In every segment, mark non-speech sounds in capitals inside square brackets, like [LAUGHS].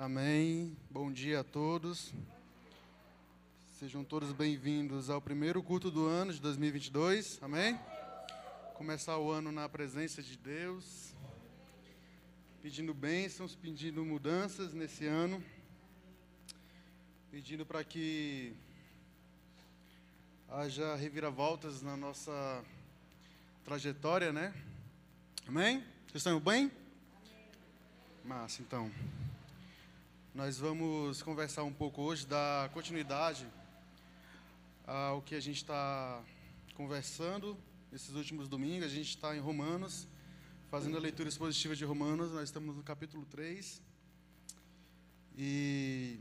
Amém. Bom dia a todos. Sejam todos bem-vindos ao primeiro culto do ano de 2022. Amém. Começar o ano na presença de Deus, pedindo bênçãos, pedindo mudanças nesse ano, pedindo para que haja reviravoltas na nossa trajetória, né? Amém? Vocês estão bem? Massa, então. Nós vamos conversar um pouco hoje, dar continuidade ao que a gente está conversando nesses últimos domingos. A gente está em Romanos, fazendo a leitura expositiva de Romanos. Nós estamos no capítulo 3. E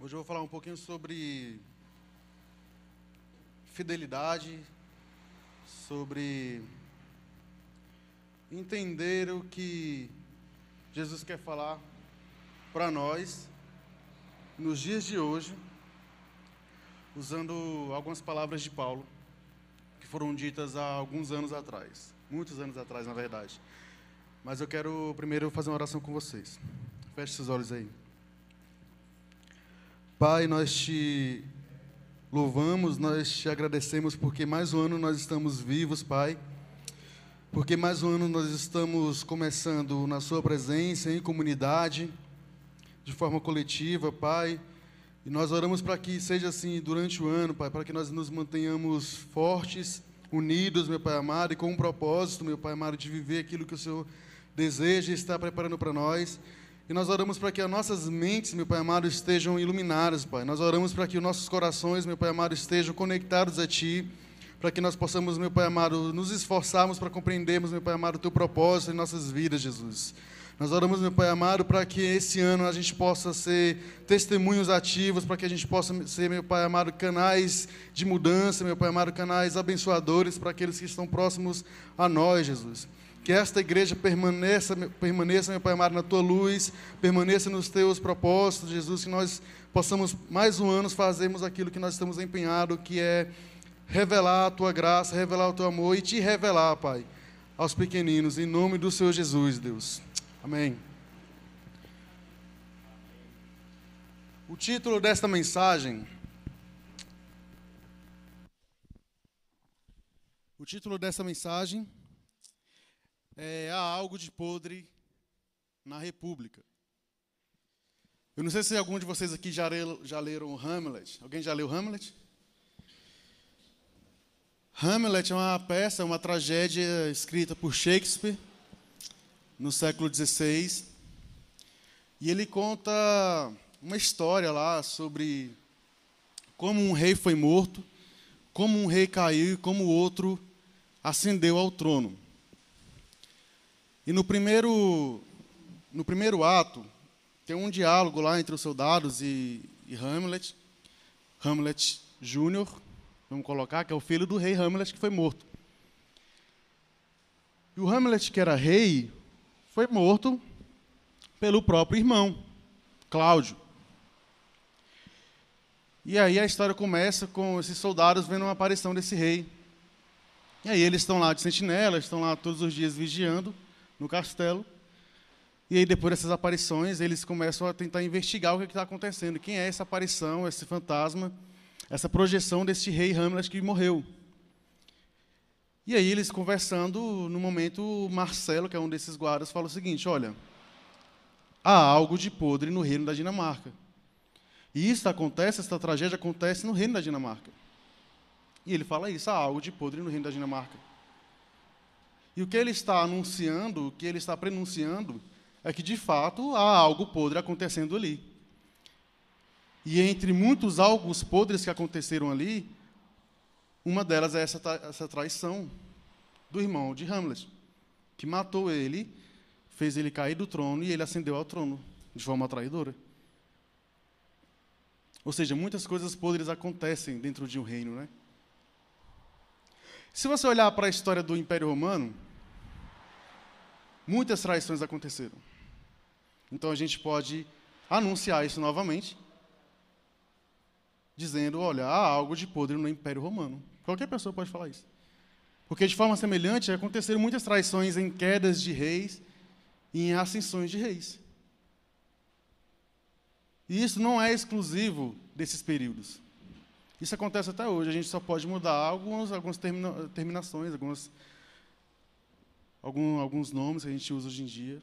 hoje eu vou falar um pouquinho sobre fidelidade, sobre entender o que Jesus quer falar para nós nos dias de hoje, usando algumas palavras de Paulo que foram ditas há alguns anos atrás, muitos anos atrás, na verdade. Mas eu quero primeiro fazer uma oração com vocês. Feche seus olhos aí. Pai, nós te louvamos, nós te agradecemos porque mais um ano nós estamos vivos, Pai porque mais um ano nós estamos começando na Sua presença, em comunidade, de forma coletiva, Pai. E nós oramos para que seja assim durante o ano, Pai, para que nós nos mantenhamos fortes, unidos, meu Pai amado, e com um propósito, meu Pai amado, de viver aquilo que o Senhor deseja e está preparando para nós. E nós oramos para que as nossas mentes, meu Pai amado, estejam iluminadas, Pai. Nós oramos para que os nossos corações, meu Pai amado, estejam conectados a Ti para que nós possamos, meu Pai amado, nos esforçarmos para compreendermos, meu Pai amado, o Teu propósito em nossas vidas, Jesus. Nós oramos, meu Pai amado, para que esse ano a gente possa ser testemunhos ativos, para que a gente possa ser, meu Pai amado, canais de mudança, meu Pai amado, canais abençoadores para aqueles que estão próximos a nós, Jesus. Que esta igreja permaneça, permaneça, meu Pai amado, na tua luz, permaneça nos teus propósitos, Jesus, que nós possamos mais um ano fazermos aquilo que nós estamos empenhados, que é revelar a tua graça, revelar o teu amor e te revelar, Pai, aos pequeninos, em nome do Senhor Jesus, Deus. Amém. O título desta mensagem. O título dessa mensagem é Há algo de podre na República. Eu não sei se algum de vocês aqui já leram, já leram Hamlet. Alguém já leu Hamlet? Hamlet é uma peça, uma tragédia escrita por Shakespeare no século XVI. E ele conta uma história lá sobre como um rei foi morto, como um rei caiu e como o outro ascendeu ao trono. E no primeiro, no primeiro ato, tem um diálogo lá entre os soldados e, e Hamlet. Hamlet Júnior vamos colocar, que é o filho do rei Hamlet que foi morto. E o Hamlet, que era rei, foi morto pelo próprio irmão, Cláudio. E aí a história começa com esses soldados vendo uma aparição desse rei. E aí eles estão lá de sentinela, estão lá todos os dias vigiando no castelo. E aí depois dessas aparições, eles começam a tentar investigar o que está acontecendo. Quem é essa aparição, esse fantasma? essa projeção desse rei Hamlet que morreu. E aí eles conversando, no momento, Marcelo, que é um desses guardas, fala o seguinte: olha, há algo de podre no reino da Dinamarca. E isso acontece, essa tragédia acontece no reino da Dinamarca. E ele fala isso, há algo de podre no reino da Dinamarca. E o que ele está anunciando, o que ele está prenunciando, é que de fato há algo podre acontecendo ali. E entre muitos algos podres que aconteceram ali, uma delas é essa, essa traição do irmão de Hamlet, que matou ele, fez ele cair do trono e ele ascendeu ao trono de forma traidora. Ou seja, muitas coisas podres acontecem dentro de um reino, né? Se você olhar para a história do Império Romano, muitas traições aconteceram. Então a gente pode anunciar isso novamente dizendo: olha, há algo de podre no Império Romano. Qualquer pessoa pode falar isso. Porque, de forma semelhante, aconteceram muitas traições em quedas de reis e em ascensões de reis. E isso não é exclusivo desses períodos. Isso acontece até hoje. A gente só pode mudar algumas, algumas termina, terminações, algumas, algum, alguns nomes que a gente usa hoje em dia.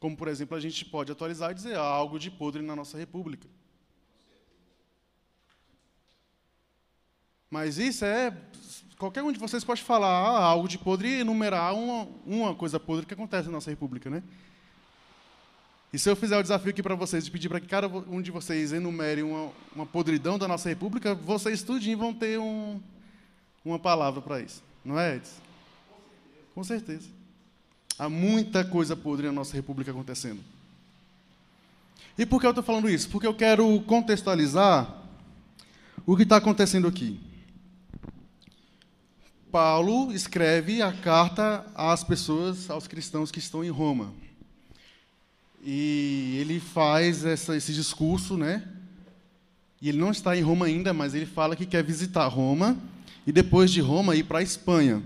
Como, por exemplo, a gente pode atualizar e dizer algo de podre na nossa república. Mas isso é. Qualquer um de vocês pode falar ah, algo de podre e enumerar uma, uma coisa podre que acontece na nossa república, né? E se eu fizer o desafio aqui para vocês e pedir para que cada um de vocês enumere uma, uma podridão da nossa república, vocês tudinho vão ter um, uma palavra para isso. Não é, Edson? Com certeza. Há muita coisa podre na nossa república acontecendo. E por que eu estou falando isso? Porque eu quero contextualizar o que está acontecendo aqui. Paulo escreve a carta às pessoas, aos cristãos que estão em Roma. E ele faz essa, esse discurso, né? E ele não está em Roma ainda, mas ele fala que quer visitar Roma e depois de Roma ir para a Espanha.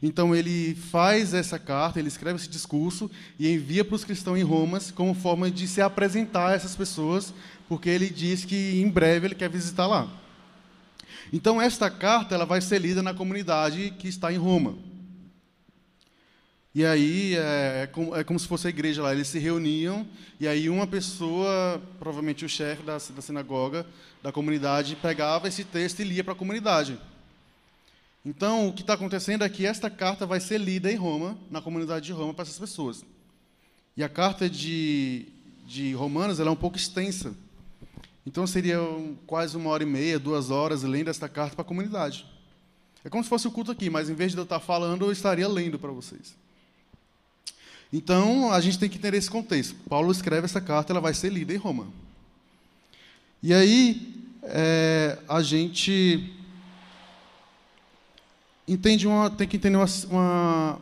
Então ele faz essa carta, ele escreve esse discurso e envia para os cristãos em Roma como forma de se apresentar a essas pessoas, porque ele diz que em breve ele quer visitar lá. Então esta carta ela vai ser lida na comunidade que está em Roma. E aí é, é, como, é, como, se fosse a igreja lá. Eles se reuniam e aí uma pessoa, provavelmente o chefe da, da sinagoga, da comunidade, pegava esse texto e lia para a comunidade. Então, o que está acontecendo é que esta carta vai ser lida em Roma, na comunidade de Roma, para essas pessoas. E a carta de, de Romanos ela é um pouco extensa. Então, seria quase uma hora e meia, duas horas, lendo esta carta para a comunidade. É como se fosse o culto aqui, mas em vez de eu estar falando, eu estaria lendo para vocês. Então, a gente tem que entender esse contexto. Paulo escreve essa carta, ela vai ser lida em Roma. E aí, é, a gente entende uma, tem que entender uma, uma,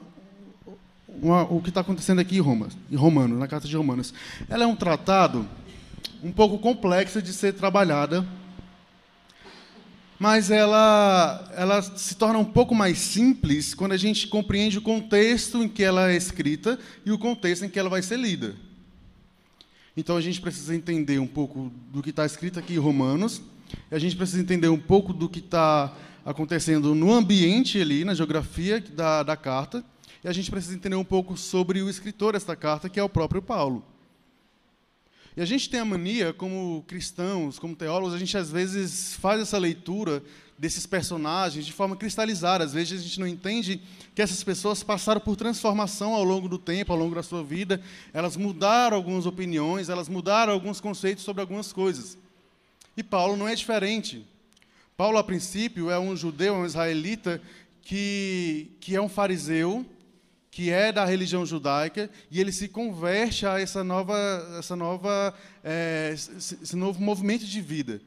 uma, o que está acontecendo aqui em Roma, em Romanos, na carta de Romanos. Ela é um tratado um pouco complexo de ser trabalhada mas ela, ela se torna um pouco mais simples quando a gente compreende o contexto em que ela é escrita e o contexto em que ela vai ser lida. Então a gente precisa entender um pouco do que está escrito aqui em Romanos, a gente precisa entender um pouco do que está acontecendo no ambiente ali, na geografia da, da carta, e a gente precisa entender um pouco sobre o escritor desta carta, que é o próprio Paulo. E a gente tem a mania, como cristãos, como teólogos, a gente às vezes faz essa leitura desses personagens de forma cristalizada. Às vezes a gente não entende que essas pessoas passaram por transformação ao longo do tempo, ao longo da sua vida. Elas mudaram algumas opiniões, elas mudaram alguns conceitos sobre algumas coisas. E Paulo não é diferente. Paulo, a princípio, é um judeu, é um israelita que, que é um fariseu, que é da religião judaica, e ele se converte a essa nova, essa nova, é, esse novo movimento de vida.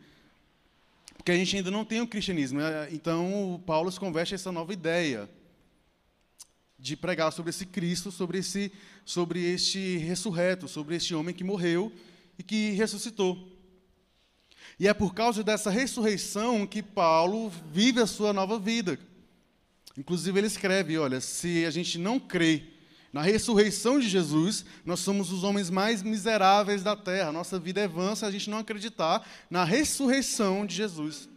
Porque a gente ainda não tem o cristianismo. Né? Então, Paulo se converte a essa nova ideia de pregar sobre esse Cristo, sobre, esse, sobre este ressurreto, sobre este homem que morreu e que ressuscitou. E é por causa dessa ressurreição que Paulo vive a sua nova vida. Inclusive, ele escreve: olha, se a gente não crê na ressurreição de Jesus, nós somos os homens mais miseráveis da terra. Nossa vida é vã se a gente não acreditar na ressurreição de Jesus.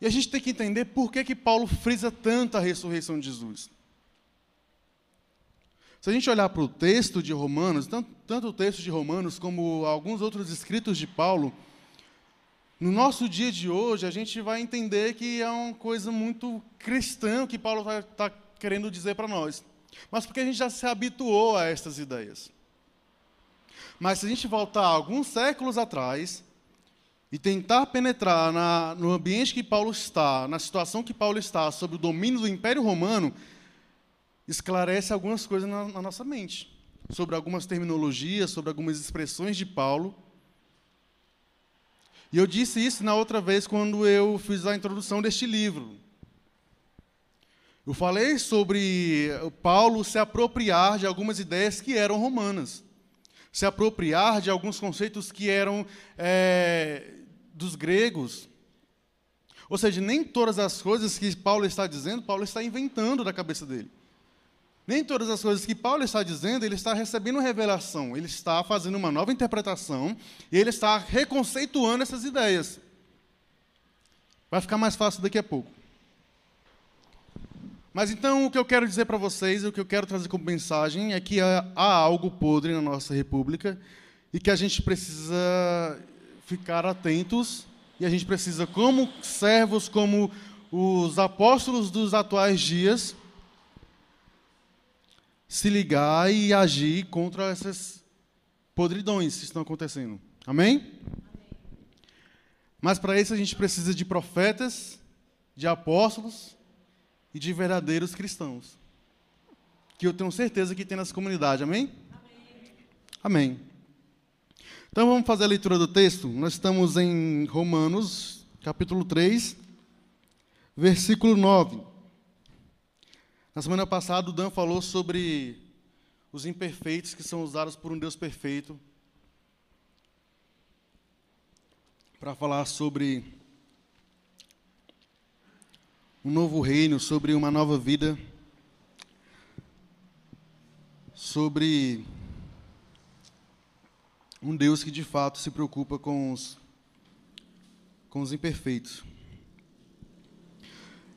E a gente tem que entender por que, que Paulo frisa tanto a ressurreição de Jesus. Se a gente olhar para o texto de Romanos, tanto, tanto o texto de Romanos como alguns outros escritos de Paulo, no nosso dia de hoje, a gente vai entender que é uma coisa muito cristã que Paulo está tá querendo dizer para nós. Mas porque a gente já se habituou a essas ideias. Mas se a gente voltar alguns séculos atrás e tentar penetrar na, no ambiente que Paulo está, na situação que Paulo está, sob o domínio do Império Romano, esclarece algumas coisas na, na nossa mente. Sobre algumas terminologias, sobre algumas expressões de Paulo e eu disse isso na outra vez quando eu fiz a introdução deste livro. Eu falei sobre Paulo se apropriar de algumas ideias que eram romanas, se apropriar de alguns conceitos que eram é, dos gregos. Ou seja, nem todas as coisas que Paulo está dizendo, Paulo está inventando da cabeça dele. Nem todas as coisas que Paulo está dizendo, ele está recebendo revelação, ele está fazendo uma nova interpretação e ele está reconceituando essas ideias. Vai ficar mais fácil daqui a pouco. Mas então o que eu quero dizer para vocês, o que eu quero trazer como mensagem é que há, há algo podre na nossa república e que a gente precisa ficar atentos e a gente precisa, como servos, como os apóstolos dos atuais dias, se ligar e agir contra essas podridões que estão acontecendo. Amém? Amém. Mas para isso a gente precisa de profetas, de apóstolos e de verdadeiros cristãos. Que eu tenho certeza que tem nessa comunidade. Amém? Amém. Amém. Então vamos fazer a leitura do texto. Nós estamos em Romanos, capítulo 3, versículo 9. Na semana passada, o Dan falou sobre os imperfeitos que são usados por um Deus perfeito para falar sobre um novo reino, sobre uma nova vida, sobre um Deus que de fato se preocupa com os, com os imperfeitos.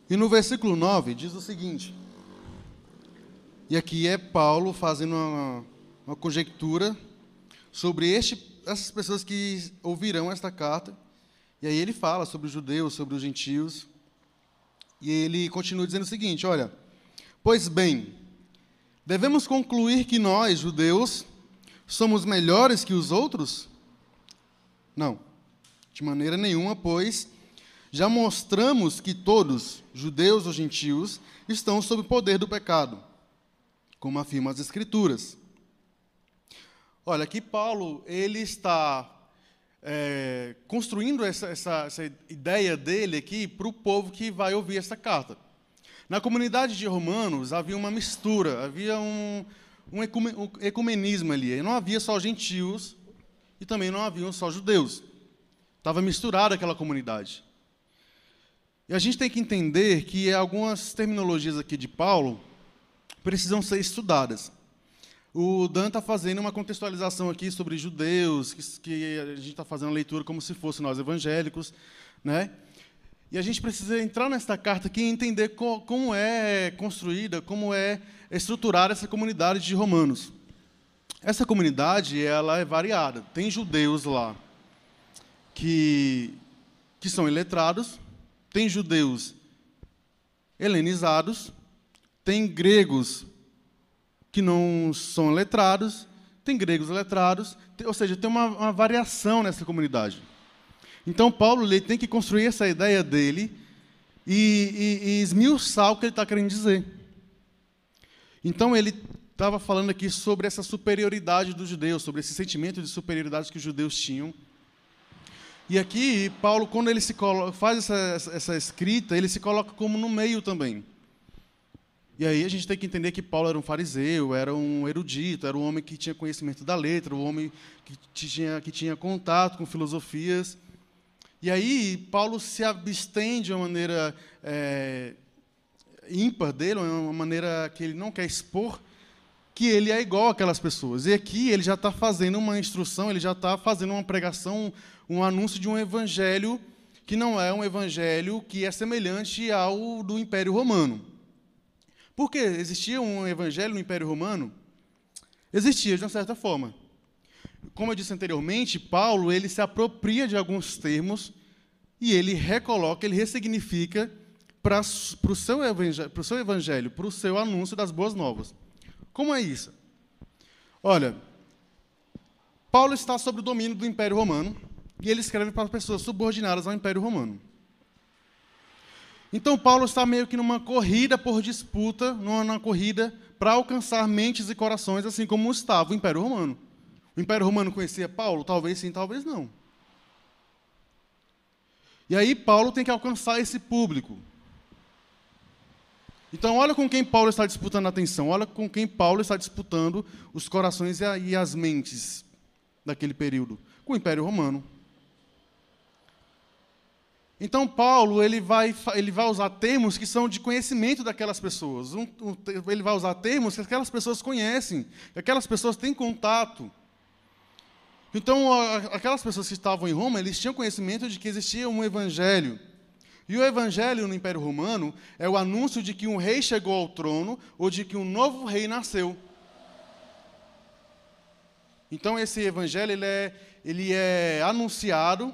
E no versículo 9 diz o seguinte: e aqui é Paulo fazendo uma, uma conjectura sobre este, essas pessoas que ouvirão esta carta. E aí ele fala sobre os judeus, sobre os gentios. E ele continua dizendo o seguinte: olha, pois bem, devemos concluir que nós, judeus, somos melhores que os outros? Não, de maneira nenhuma, pois já mostramos que todos, judeus ou gentios, estão sob o poder do pecado como afirma as Escrituras. Olha, aqui Paulo ele está é, construindo essa, essa, essa, ideia dele aqui para o povo que vai ouvir essa carta. Na comunidade de Romanos havia uma mistura, havia um, um ecumenismo ali. Não havia só gentios e também não haviam só judeus. Estava misturada aquela comunidade. E a gente tem que entender que algumas terminologias aqui de Paulo precisam ser estudadas. O Dan está fazendo uma contextualização aqui sobre judeus, que, que a gente está fazendo a leitura como se fosse nós evangélicos, né? E a gente precisa entrar nesta carta aqui e entender co, como é construída, como é estruturada essa comunidade de romanos. Essa comunidade ela é variada. Tem judeus lá que, que são iletrados, tem judeus helenizados, tem gregos que não são letrados, tem gregos letrados, ou seja, tem uma, uma variação nessa comunidade. Então, Paulo ele tem que construir essa ideia dele e, e, e esmiuçar o que ele está querendo dizer. Então, ele estava falando aqui sobre essa superioridade dos judeus, sobre esse sentimento de superioridade que os judeus tinham. E aqui, Paulo, quando ele se coloca, faz essa, essa escrita, ele se coloca como no meio também. E aí a gente tem que entender que Paulo era um fariseu, era um erudito, era um homem que tinha conhecimento da letra, um homem que tinha, que tinha contato com filosofias. E aí Paulo se abstém de uma maneira é, ímpar dele, uma maneira que ele não quer expor, que ele é igual àquelas pessoas. E aqui ele já está fazendo uma instrução, ele já está fazendo uma pregação, um anúncio de um evangelho que não é um evangelho que é semelhante ao do Império Romano. Porque existia um evangelho no Império Romano? Existia, de uma certa forma. Como eu disse anteriormente, Paulo ele se apropria de alguns termos e ele recoloca, ele ressignifica para o seu evangelho, para o seu evangelho, para o seu anúncio das boas novas. Como é isso? Olha, Paulo está sob o domínio do Império Romano e ele escreve para pessoas subordinadas ao Império Romano. Então, Paulo está meio que numa corrida por disputa, numa corrida para alcançar mentes e corações, assim como estava o Império Romano. O Império Romano conhecia Paulo? Talvez sim, talvez não. E aí, Paulo tem que alcançar esse público. Então, olha com quem Paulo está disputando a atenção, olha com quem Paulo está disputando os corações e as mentes daquele período com o Império Romano. Então, Paulo ele vai, ele vai usar termos que são de conhecimento daquelas pessoas. Um, um, ele vai usar termos que aquelas pessoas conhecem, que aquelas pessoas têm contato. Então, aquelas pessoas que estavam em Roma, eles tinham conhecimento de que existia um evangelho. E o evangelho no Império Romano é o anúncio de que um rei chegou ao trono ou de que um novo rei nasceu. Então, esse evangelho ele é, ele é anunciado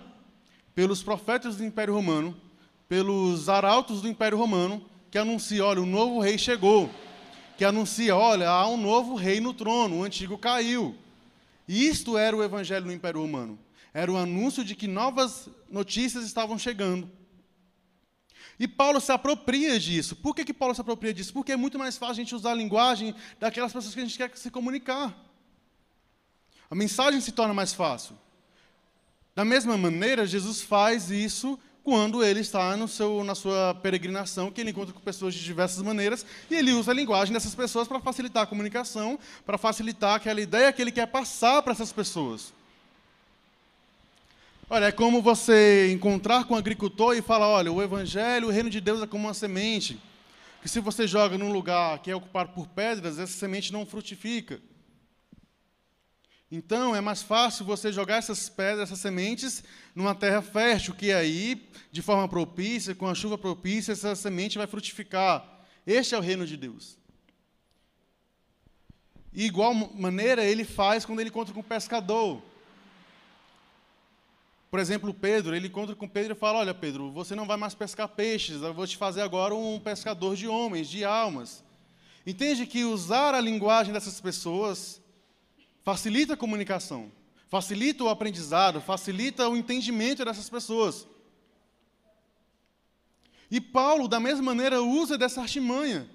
pelos profetas do Império Romano, pelos arautos do Império Romano, que anuncia, olha, o novo rei chegou, que anuncia, olha, há um novo rei no trono, o antigo caiu. E isto era o evangelho no Império Romano. Era o anúncio de que novas notícias estavam chegando. E Paulo se apropria disso. Por que, que Paulo se apropria disso? Porque é muito mais fácil a gente usar a linguagem daquelas pessoas que a gente quer se comunicar. A mensagem se torna mais fácil. Da mesma maneira, Jesus faz isso quando ele está no seu, na sua peregrinação, que ele encontra com pessoas de diversas maneiras, e ele usa a linguagem dessas pessoas para facilitar a comunicação, para facilitar aquela ideia que ele quer passar para essas pessoas. Olha, é como você encontrar com um agricultor e falar, olha, o evangelho, o reino de Deus é como uma semente, que se você joga num lugar que é ocupado por pedras, essa semente não frutifica. Então é mais fácil você jogar essas pedras, essas sementes, numa terra fértil, que aí, de forma propícia, com a chuva propícia, essa semente vai frutificar. Este é o reino de Deus. E igual maneira ele faz quando ele encontra com o pescador. Por exemplo, Pedro, ele encontra com Pedro e fala: Olha, Pedro, você não vai mais pescar peixes, eu vou te fazer agora um pescador de homens, de almas. Entende que usar a linguagem dessas pessoas facilita a comunicação, facilita o aprendizado, facilita o entendimento dessas pessoas. E Paulo, da mesma maneira, usa dessa artimanha.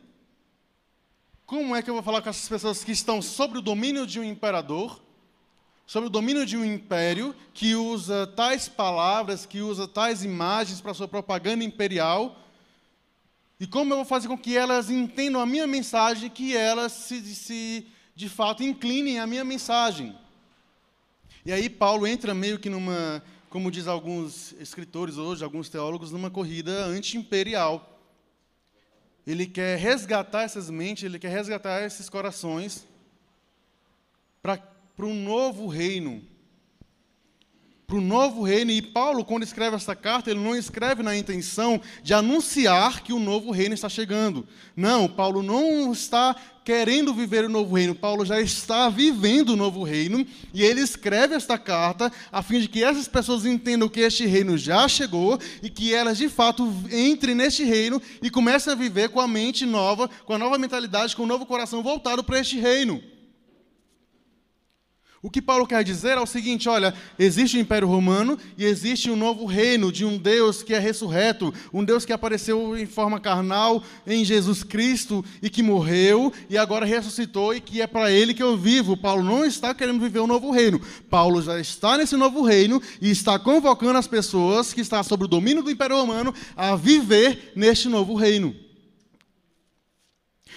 Como é que eu vou falar com essas pessoas que estão sob o domínio de um imperador, sob o domínio de um império, que usa tais palavras, que usa tais imagens para sua propaganda imperial? E como eu vou fazer com que elas entendam a minha mensagem, que elas se, se de fato inclinem a minha mensagem. E aí Paulo entra meio que numa, como diz alguns escritores hoje, alguns teólogos, numa corrida anti-imperial. Ele quer resgatar essas mentes, ele quer resgatar esses corações para um novo reino, para o novo reino. E Paulo, quando escreve essa carta, ele não escreve na intenção de anunciar que o novo reino está chegando. Não, Paulo não está querendo viver o novo reino. Paulo já está vivendo o novo reino e ele escreve esta carta a fim de que essas pessoas entendam que este reino já chegou e que elas de fato entrem neste reino e comecem a viver com a mente nova, com a nova mentalidade, com o novo coração voltado para este reino. O que Paulo quer dizer é o seguinte: olha, existe o Império Romano e existe um novo reino de um Deus que é ressurreto, um Deus que apareceu em forma carnal em Jesus Cristo e que morreu e agora ressuscitou e que é para ele que eu vivo. Paulo não está querendo viver um novo reino. Paulo já está nesse novo reino e está convocando as pessoas que estão sob o domínio do Império Romano a viver neste novo reino.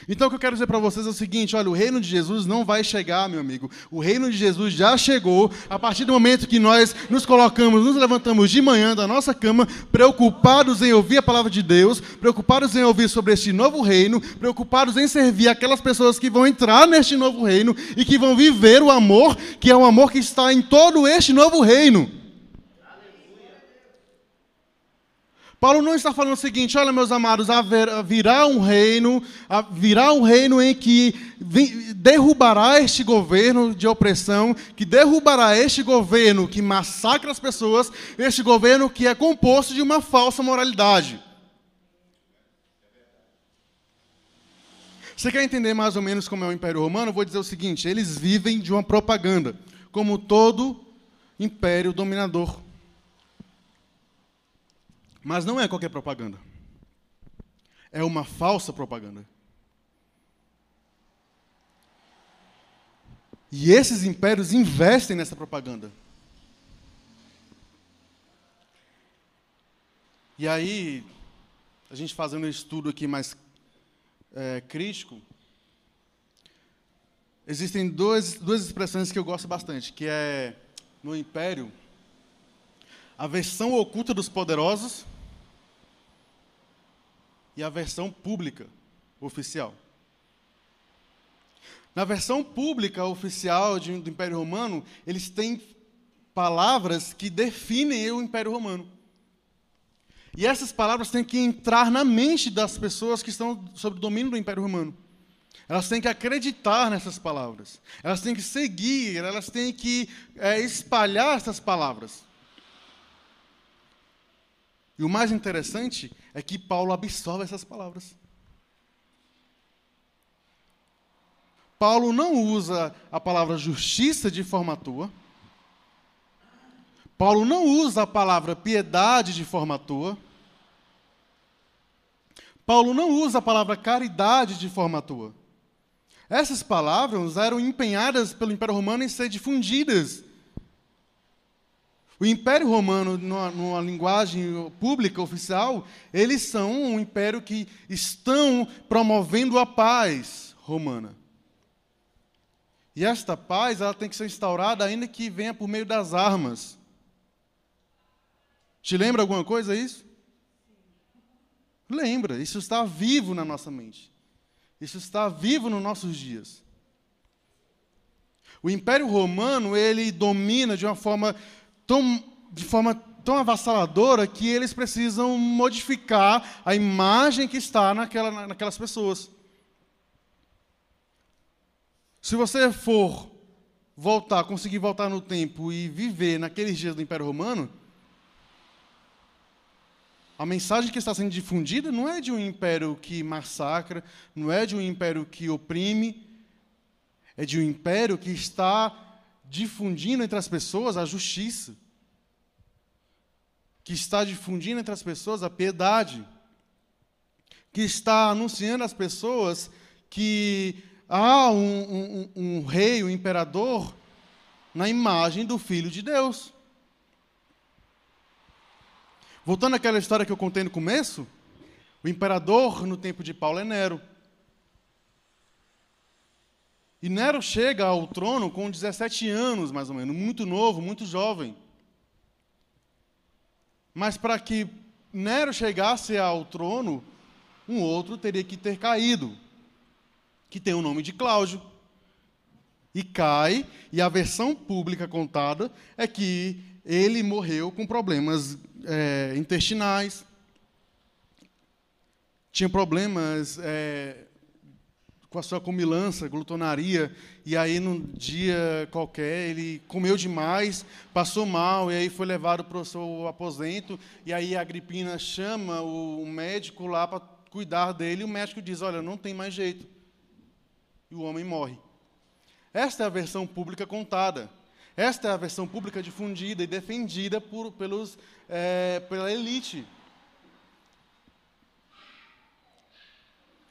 Então o que eu quero dizer para vocês é o seguinte: olha, o reino de Jesus não vai chegar, meu amigo. O reino de Jesus já chegou a partir do momento que nós nos colocamos, nos levantamos de manhã da nossa cama, preocupados em ouvir a palavra de Deus, preocupados em ouvir sobre este novo reino, preocupados em servir aquelas pessoas que vão entrar neste novo reino e que vão viver o amor, que é o amor que está em todo este novo reino. Paulo não está falando o seguinte: olha, meus amados, virá um reino, virá um reino em que derrubará este governo de opressão, que derrubará este governo que massacra as pessoas, este governo que é composto de uma falsa moralidade. Você quer entender mais ou menos como é o Império Romano? Eu vou dizer o seguinte: eles vivem de uma propaganda, como todo império dominador. Mas não é qualquer propaganda. É uma falsa propaganda. E esses impérios investem nessa propaganda. E aí, a gente fazendo um estudo aqui mais é, crítico, existem dois, duas expressões que eu gosto bastante, que é no Império, a versão oculta dos poderosos e a versão pública oficial. Na versão pública oficial de, do Império Romano, eles têm palavras que definem o Império Romano. E essas palavras têm que entrar na mente das pessoas que estão sob o domínio do Império Romano. Elas têm que acreditar nessas palavras. Elas têm que seguir, elas têm que é, espalhar essas palavras. E o mais interessante é que Paulo absorve essas palavras. Paulo não usa a palavra justiça de forma à toa. Paulo não usa a palavra piedade de forma à toa. Paulo não usa a palavra caridade de forma à toa. Essas palavras eram empenhadas pelo Império Romano em ser difundidas. O Império Romano, numa, numa, linguagem pública oficial, eles são um império que estão promovendo a paz romana. E esta paz ela tem que ser instaurada ainda que venha por meio das armas. Te lembra alguma coisa isso? Lembra, isso está vivo na nossa mente. Isso está vivo nos nossos dias. O Império Romano, ele domina de uma forma tão, de forma tão avassaladora que eles precisam modificar a imagem que está naquela, naquelas pessoas. Se você for voltar, conseguir voltar no tempo e viver naqueles dias do Império Romano, a mensagem que está sendo difundida não é de um império que massacra, não é de um império que oprime, é de um império que está difundindo entre as pessoas a justiça, que está difundindo entre as pessoas a piedade, que está anunciando às pessoas que há um, um, um rei, um imperador, na imagem do Filho de Deus. Voltando àquela história que eu contei no começo, o imperador no tempo de Paulo é Nero. E Nero chega ao trono com 17 anos, mais ou menos, muito novo, muito jovem. Mas para que Nero chegasse ao trono, um outro teria que ter caído, que tem o nome de Cláudio. E cai, e a versão pública contada é que ele morreu com problemas é, intestinais, tinha problemas é, com a sua comilança, glutonaria, e aí num dia qualquer ele comeu demais, passou mal, e aí foi levado para o seu aposento, e aí a Agripina chama o médico lá para cuidar dele, e o médico diz, olha, não tem mais jeito. E o homem morre. Esta é a versão pública contada. Esta é a versão pública difundida e defendida por, pelos, é, pela elite.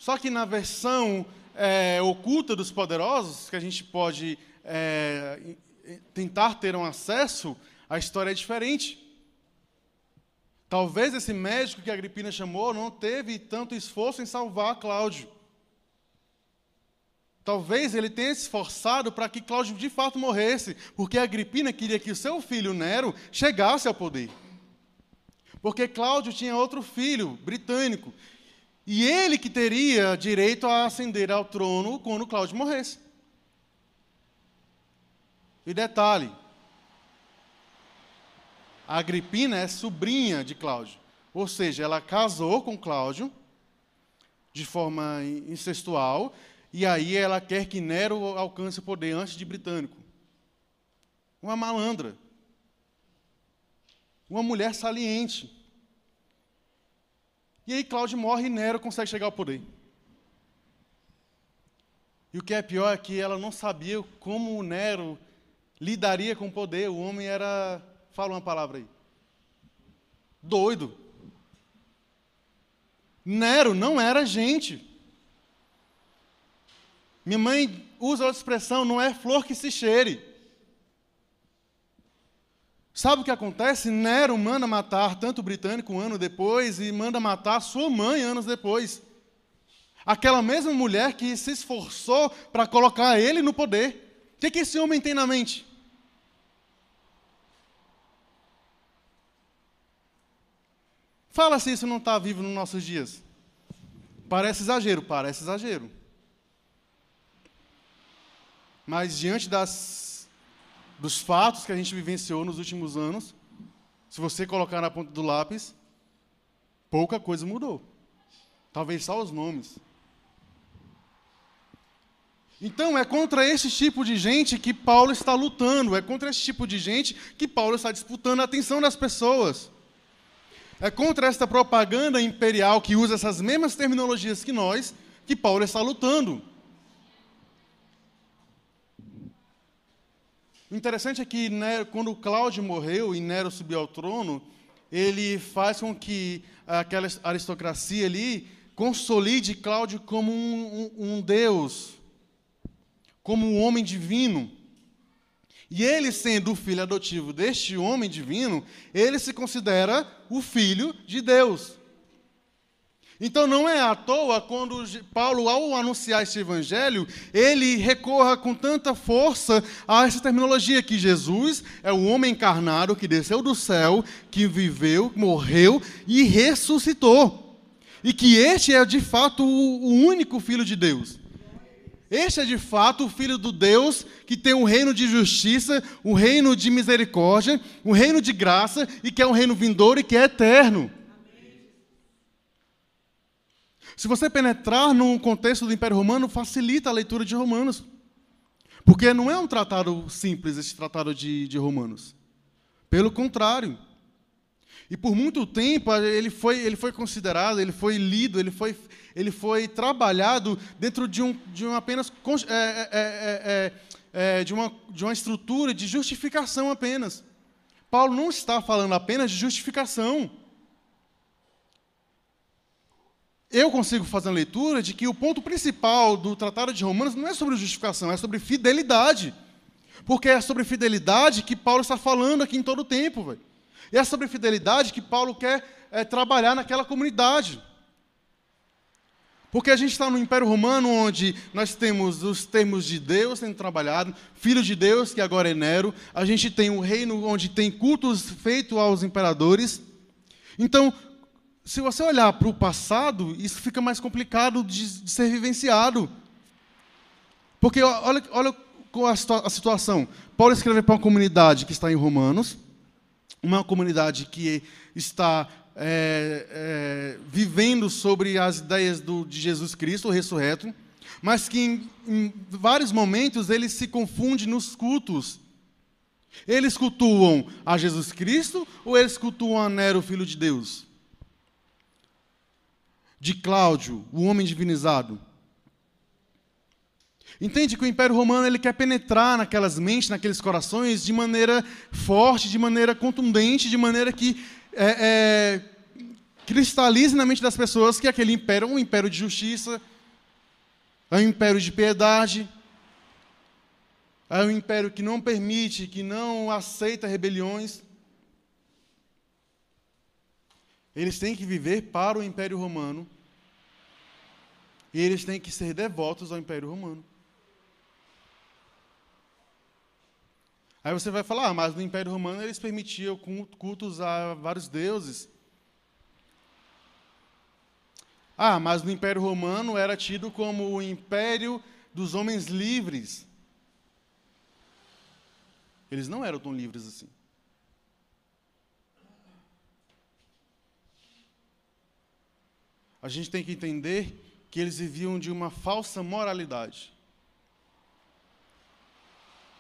Só que na versão é, oculta dos poderosos, que a gente pode é, tentar ter um acesso, a história é diferente. Talvez esse médico que a Agripina chamou não teve tanto esforço em salvar Cláudio. Talvez ele tenha se esforçado para que Cláudio de fato morresse, porque Agripina queria que o seu filho Nero chegasse ao poder. Porque Cláudio tinha outro filho, britânico, e ele que teria direito a ascender ao trono quando Cláudio morresse. E detalhe: a Agripina é sobrinha de Cláudio, ou seja, ela casou com Cláudio de forma incestual e aí ela quer que Nero alcance o poder antes de Britânico. Uma malandra. Uma mulher saliente. E aí Cláudio morre e Nero consegue chegar ao poder. E o que é pior é que ela não sabia como Nero lidaria com o poder. O homem era. Fala uma palavra aí. Doido. Nero não era gente. Minha mãe usa outra expressão, não é flor que se cheire. Sabe o que acontece? Nero manda matar tanto o britânico um ano depois e manda matar sua mãe anos depois. Aquela mesma mulher que se esforçou para colocar ele no poder. O que, que esse homem tem na mente? Fala se isso não está vivo nos nossos dias. parece exagero, parece exagero. Mas diante das, dos fatos que a gente vivenciou nos últimos anos, se você colocar na ponta do lápis, pouca coisa mudou. Talvez só os nomes. Então, é contra esse tipo de gente que Paulo está lutando, é contra esse tipo de gente que Paulo está disputando a atenção das pessoas. É contra esta propaganda imperial que usa essas mesmas terminologias que nós, que Paulo está lutando. O interessante é que Nero, quando Cláudio morreu e Nero subiu ao trono, ele faz com que aquela aristocracia ali consolide Cláudio como um, um, um Deus, como um homem divino. E ele, sendo o filho adotivo deste homem divino, ele se considera o filho de Deus. Então não é à toa quando Paulo, ao anunciar este evangelho, ele recorra com tanta força a essa terminologia que Jesus é o homem encarnado que desceu do céu, que viveu, morreu e ressuscitou. E que este é de fato o único filho de Deus. Este é de fato o filho do Deus que tem um reino de justiça, um reino de misericórdia, um reino de graça e que é um reino vindouro e que é eterno. Se você penetrar no contexto do Império Romano, facilita a leitura de Romanos. Porque não é um tratado simples, esse tratado de, de Romanos. Pelo contrário. E por muito tempo ele foi, ele foi considerado, ele foi lido, ele foi, ele foi trabalhado dentro de, um, de apenas é é, é, é, é, de, uma, de uma estrutura de justificação apenas. Paulo não está falando apenas de justificação. Eu consigo fazer uma leitura de que o ponto principal do Tratado de Romanos não é sobre justificação, é sobre fidelidade. Porque é sobre fidelidade que Paulo está falando aqui em todo o tempo. Véio. E é sobre fidelidade que Paulo quer é, trabalhar naquela comunidade. Porque a gente está no Império Romano, onde nós temos os termos de Deus sendo trabalhado, filho de Deus, que agora é Nero, a gente tem um reino onde tem cultos feitos aos imperadores. Então, se você olhar para o passado, isso fica mais complicado de, de ser vivenciado. Porque olha, olha a, a situação. Paulo escreve para uma comunidade que está em Romanos, uma comunidade que está é, é, vivendo sobre as ideias do, de Jesus Cristo, o ressurreto, mas que em, em vários momentos ele se confunde nos cultos. Eles cultuam a Jesus Cristo ou eles cultuam a Nero, filho de Deus? De Cláudio, o homem divinizado. Entende que o Império Romano ele quer penetrar naquelas mentes, naqueles corações, de maneira forte, de maneira contundente, de maneira que é, é, cristalize na mente das pessoas que aquele império é um império de justiça, é um império de piedade, é um império que não permite, que não aceita rebeliões. Eles têm que viver para o Império Romano e eles têm que ser devotos ao Império Romano. Aí você vai falar, ah, mas no Império Romano eles permitiam cultos a vários deuses. Ah, mas no Império Romano era tido como o império dos homens livres. Eles não eram tão livres assim. A gente tem que entender que eles viviam de uma falsa moralidade.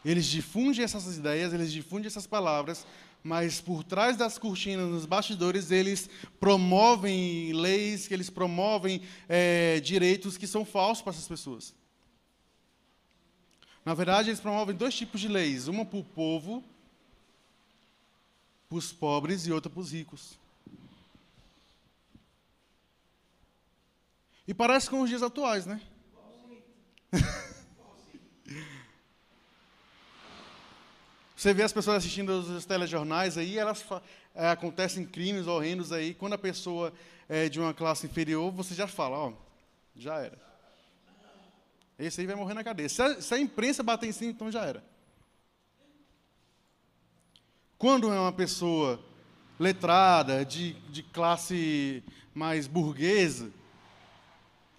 Eles difundem essas ideias, eles difundem essas palavras, mas por trás das cortinas, nos bastidores, eles promovem leis, que eles promovem é, direitos que são falsos para essas pessoas. Na verdade, eles promovem dois tipos de leis: uma para o povo, para os pobres, e outra para os ricos. E parece com os dias atuais, né? [LAUGHS] Você vê as pessoas assistindo os telejornais aí, elas é, acontecem crimes horrendos aí. Quando a pessoa é de uma classe inferior, você já fala, ó, já era. Esse aí vai morrer na cadeia. Se a, se a imprensa bater em cima, então já era. Quando é uma pessoa letrada, de, de classe mais burguesa,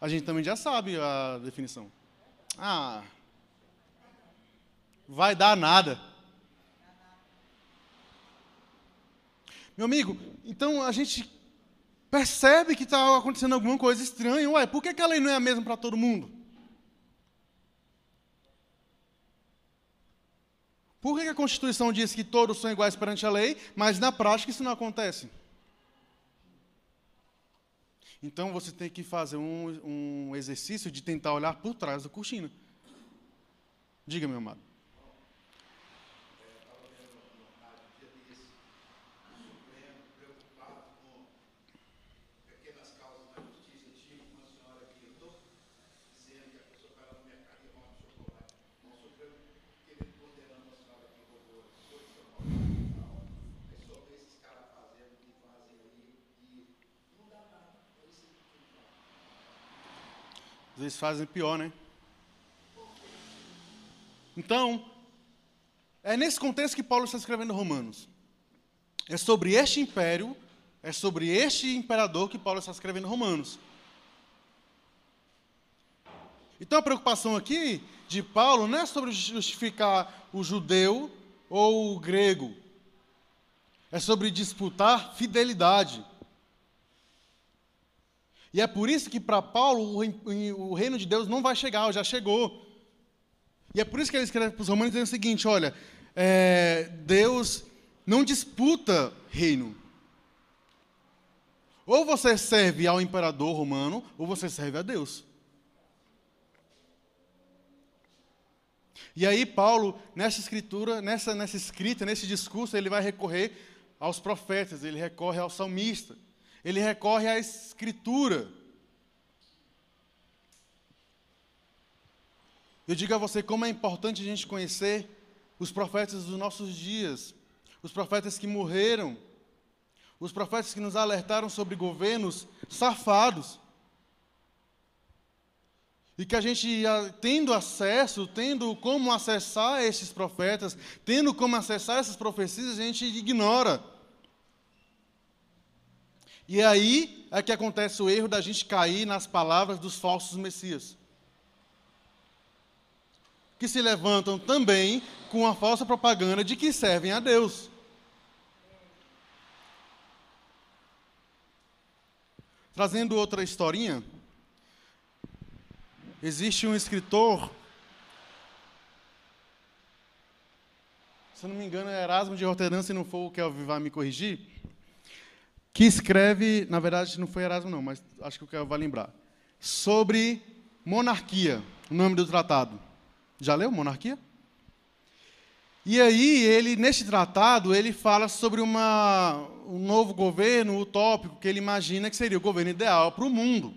a gente também já sabe a definição. Ah, vai dar nada. Meu amigo, então a gente percebe que está acontecendo alguma coisa estranha. Ué, por que, que a lei não é a mesma para todo mundo? Por que a Constituição diz que todos são iguais perante a lei, mas na prática isso não acontece? Então você tem que fazer um, um exercício de tentar olhar por trás da cortina. Diga, meu amado. Às vezes fazem pior, né? Então, é nesse contexto que Paulo está escrevendo Romanos. É sobre este império, é sobre este imperador que Paulo está escrevendo Romanos. Então a preocupação aqui de Paulo não é sobre justificar o judeu ou o grego. É sobre disputar fidelidade. E é por isso que para Paulo o reino de Deus não vai chegar, já chegou. E é por isso que ele escreve para os romanos dizendo o seguinte: olha, é, Deus não disputa reino. Ou você serve ao imperador romano, ou você serve a Deus. E aí Paulo, nessa escritura, nessa, nessa escrita, nesse discurso, ele vai recorrer aos profetas, ele recorre ao salmista ele recorre à Escritura. Eu digo a você como é importante a gente conhecer os profetas dos nossos dias, os profetas que morreram, os profetas que nos alertaram sobre governos safados. E que a gente, tendo acesso, tendo como acessar esses profetas, tendo como acessar essas profecias, a gente ignora. E aí é que acontece o erro da gente cair nas palavras dos falsos messias. Que se levantam também com a falsa propaganda de que servem a Deus. Trazendo outra historinha, existe um escritor, se não me engano é Erasmo de Roterdã, se não for o que vai me corrigir, que escreve, na verdade não foi Erasmo não, mas acho que o que vai lembrar, sobre monarquia, o nome do tratado. Já leu Monarquia? E aí, ele, neste tratado, ele fala sobre uma, um novo governo utópico que ele imagina que seria o governo ideal para o mundo.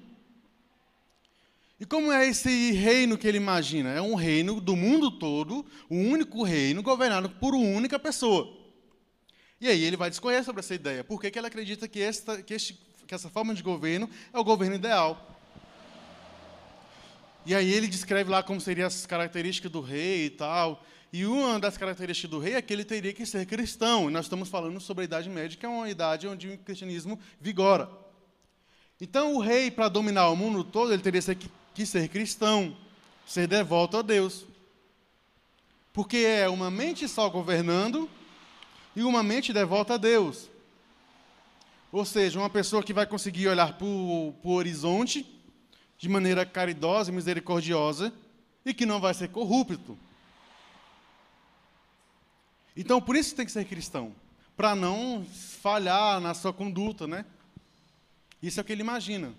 E como é esse reino que ele imagina? É um reino do mundo todo, o um único reino governado por uma única pessoa. E aí ele vai discorrer sobre essa ideia. Por que, que ele acredita que, esta, que, este, que essa forma de governo é o governo ideal? E aí ele descreve lá como seriam as características do rei e tal. E uma das características do rei é que ele teria que ser cristão. E nós estamos falando sobre a Idade Média, que é uma idade onde o cristianismo vigora. Então, o rei, para dominar o mundo todo, ele teria que ser cristão, ser devoto a Deus. Porque é uma mente só governando e uma mente devota a Deus. Ou seja, uma pessoa que vai conseguir olhar para o horizonte de maneira caridosa e misericordiosa e que não vai ser corrupto. Então, por isso tem que ser cristão, para não falhar na sua conduta, né? Isso é o que ele imagina.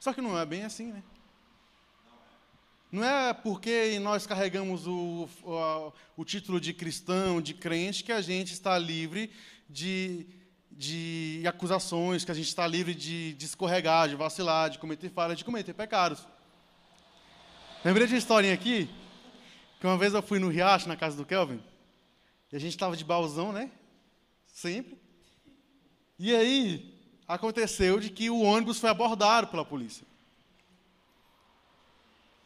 Só que não é bem assim, né? Não é porque nós carregamos o, o, o, título de cristão, de crente, que a gente está livre de, de acusações, que a gente está livre de, de escorregar, de vacilar, de cometer falhas, de cometer pecados. Lembrei de uma historinha aqui, que uma vez eu fui no Riacho, na casa do Kelvin, e a gente estava de bauzão, né? Sempre. E aí, aconteceu de que o ônibus foi abordado pela polícia.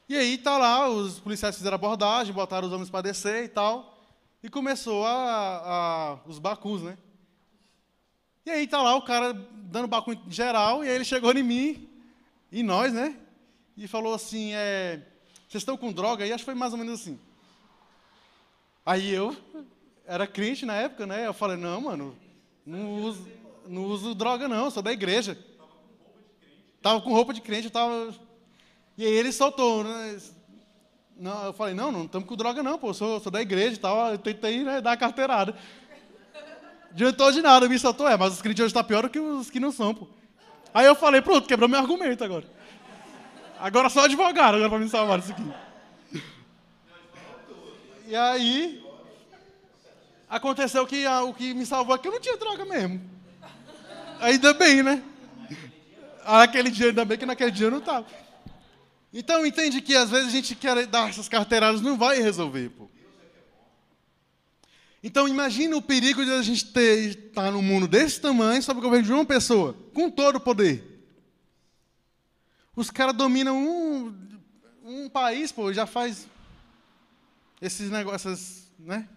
E aí tá lá, os policiais fizeram abordagem, botaram os homens para descer e tal. E começou a, a, os bacus, né? E aí tá lá o cara dando bacu em geral, e aí ele chegou em mim, e nós, né? E falou assim, é, vocês estão com droga? E acho que foi mais ou menos assim. Aí eu, era crente na época, né? Eu falei, não, mano, não uso, não uso droga não, sou da igreja. Tava com roupa de crente, tava... E aí ele soltou, né? Não, eu falei, não, não estamos com droga não, pô, sou, sou da igreja e tal, eu tentei né, dar a carteirada. Adiantou de nada, me soltou, é, mas os crentes hoje estão tá pior do que os que não são, pô. Aí eu falei, pronto, quebrou meu argumento agora. Agora só advogado agora para me salvar isso aqui. E aí, aconteceu que a, o que me salvou é que eu não tinha droga mesmo. Ainda bem, né? Naquele dia, ainda bem que naquele dia eu não estava. Então, entende que às vezes a gente quer dar essas carteiradas, não vai resolver, pô. Então imagine o perigo de a gente estar tá num mundo desse tamanho sob o governo de uma pessoa, com todo o poder. Os caras dominam um, um país, pô, já faz esses negócios, né?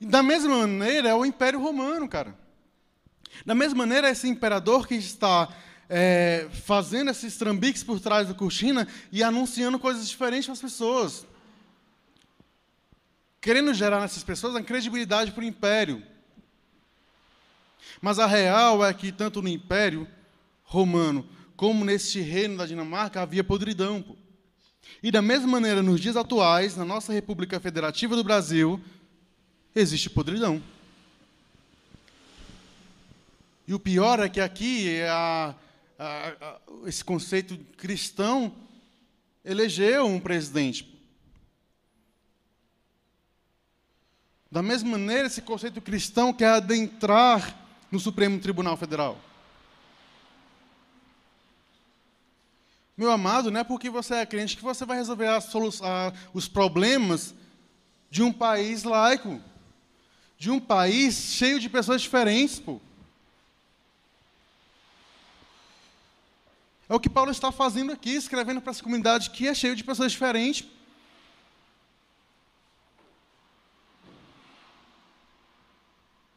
E da mesma maneira é o Império Romano, cara. Da mesma maneira, esse imperador que está é, fazendo esses trambiques por trás da cortina e anunciando coisas diferentes para as pessoas querendo gerar nessas pessoas a credibilidade para o império. Mas a real é que tanto no império romano como neste reino da Dinamarca havia podridão. Pô. E da mesma maneira, nos dias atuais, na nossa República Federativa do Brasil, existe podridão. E o pior é que aqui é a, esse conceito cristão elegeu um presidente. Da mesma maneira, esse conceito cristão quer adentrar no Supremo Tribunal Federal. Meu amado, não é porque você é crente que você vai resolver a a, os problemas de um país laico, de um país cheio de pessoas diferentes. Pô. É o que Paulo está fazendo aqui, escrevendo para essa comunidade que é cheio de pessoas diferentes.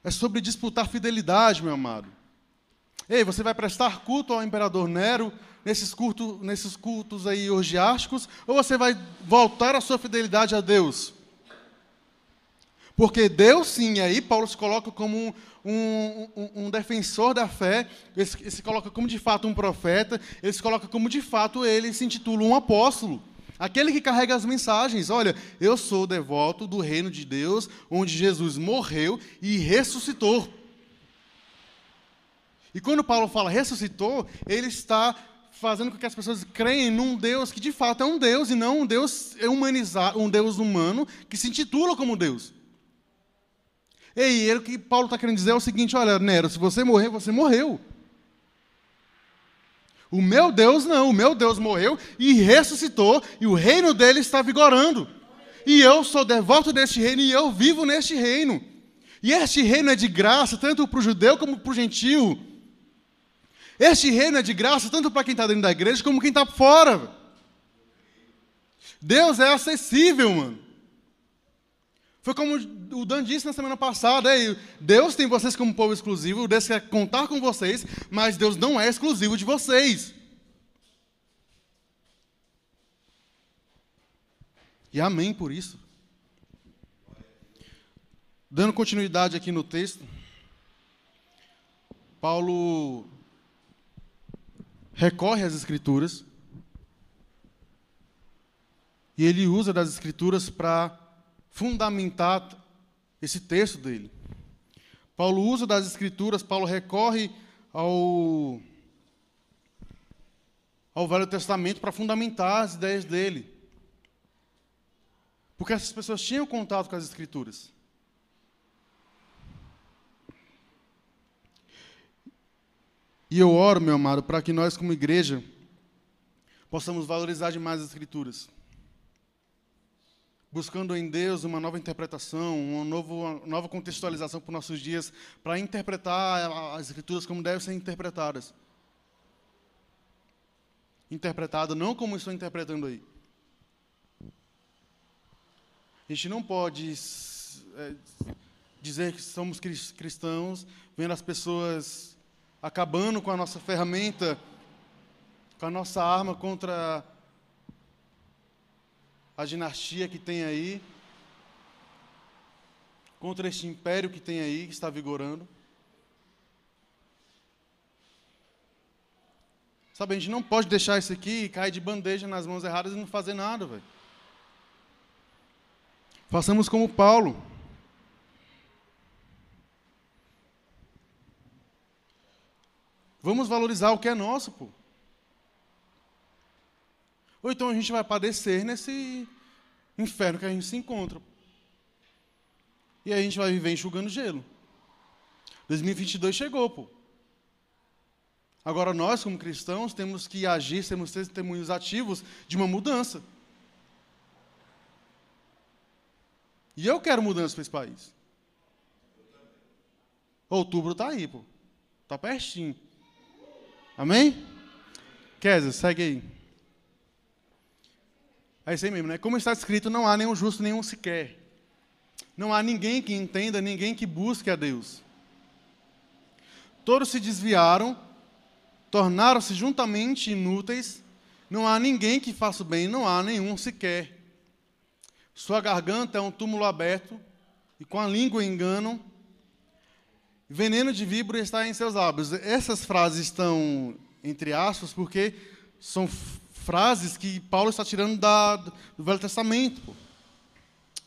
É sobre disputar fidelidade, meu amado. Ei, você vai prestar culto ao imperador Nero nesses, culto, nesses cultos aí orgiásticos, ou você vai voltar a sua fidelidade a Deus? Porque Deus, sim, aí Paulo se coloca como um, um, um, defensor da fé, ele se, ele se coloca como de fato um profeta, ele se coloca como de fato ele se intitula um apóstolo. Aquele que carrega as mensagens. Olha, eu sou devoto do reino de Deus, onde Jesus morreu e ressuscitou. E quando Paulo fala ressuscitou, ele está fazendo com que as pessoas creem num Deus que de fato é um Deus e não um Deus humanizado, um Deus humano que se intitula como Deus. E o que Paulo está querendo dizer é o seguinte: olha, Nero, se você morrer, você morreu. O meu Deus não, o meu Deus morreu e ressuscitou, e o reino dele está vigorando. E eu sou devoto deste reino e eu vivo neste reino. E este reino é de graça, tanto para o judeu como para o gentil. Este reino é de graça, tanto para quem está dentro da igreja como quem está fora. Deus é acessível, mano. Foi como o Dan disse na semana passada, Deus tem vocês como povo exclusivo, Deus quer contar com vocês, mas Deus não é exclusivo de vocês. E amém por isso. Dando continuidade aqui no texto, Paulo recorre às Escrituras e ele usa das Escrituras para fundamentar esse texto dele. Paulo usa das Escrituras, Paulo recorre ao, ao Velho Testamento para fundamentar as ideias dele. Porque essas pessoas tinham contato com as Escrituras. E eu oro, meu amado, para que nós, como igreja, possamos valorizar demais as Escrituras buscando em Deus uma nova interpretação, uma, novo, uma nova contextualização para os nossos dias, para interpretar as Escrituras como devem ser interpretadas. Interpretado não como estou interpretando aí. A gente não pode é, dizer que somos cristãos, vendo as pessoas acabando com a nossa ferramenta, com a nossa arma contra a dinastia que tem aí, contra este império que tem aí, que está vigorando. Sabe, a gente não pode deixar isso aqui cair de bandeja nas mãos erradas e não fazer nada, velho. Façamos como Paulo. Vamos valorizar o que é nosso, pô. Ou então a gente vai padecer nesse inferno que a gente se encontra. E a gente vai viver enxugando gelo. 2022 chegou, pô. Agora nós, como cristãos, temos que agir, temos testemunhos ativos de uma mudança. E eu quero mudança para esse país. Outubro está aí, pô. Está pertinho. Amém? Kézia, segue aí. É isso aí mesmo, né? Como está escrito, não há nenhum justo, nenhum sequer. Não há ninguém que entenda, ninguém que busque a Deus. Todos se desviaram, tornaram-se juntamente inúteis, não há ninguém que faça o bem, não há nenhum sequer. Sua garganta é um túmulo aberto, e com a língua enganam. Veneno de víbora está em seus lábios. Essas frases estão entre aspas porque são frases que Paulo está tirando da, do Velho Testamento. Pô.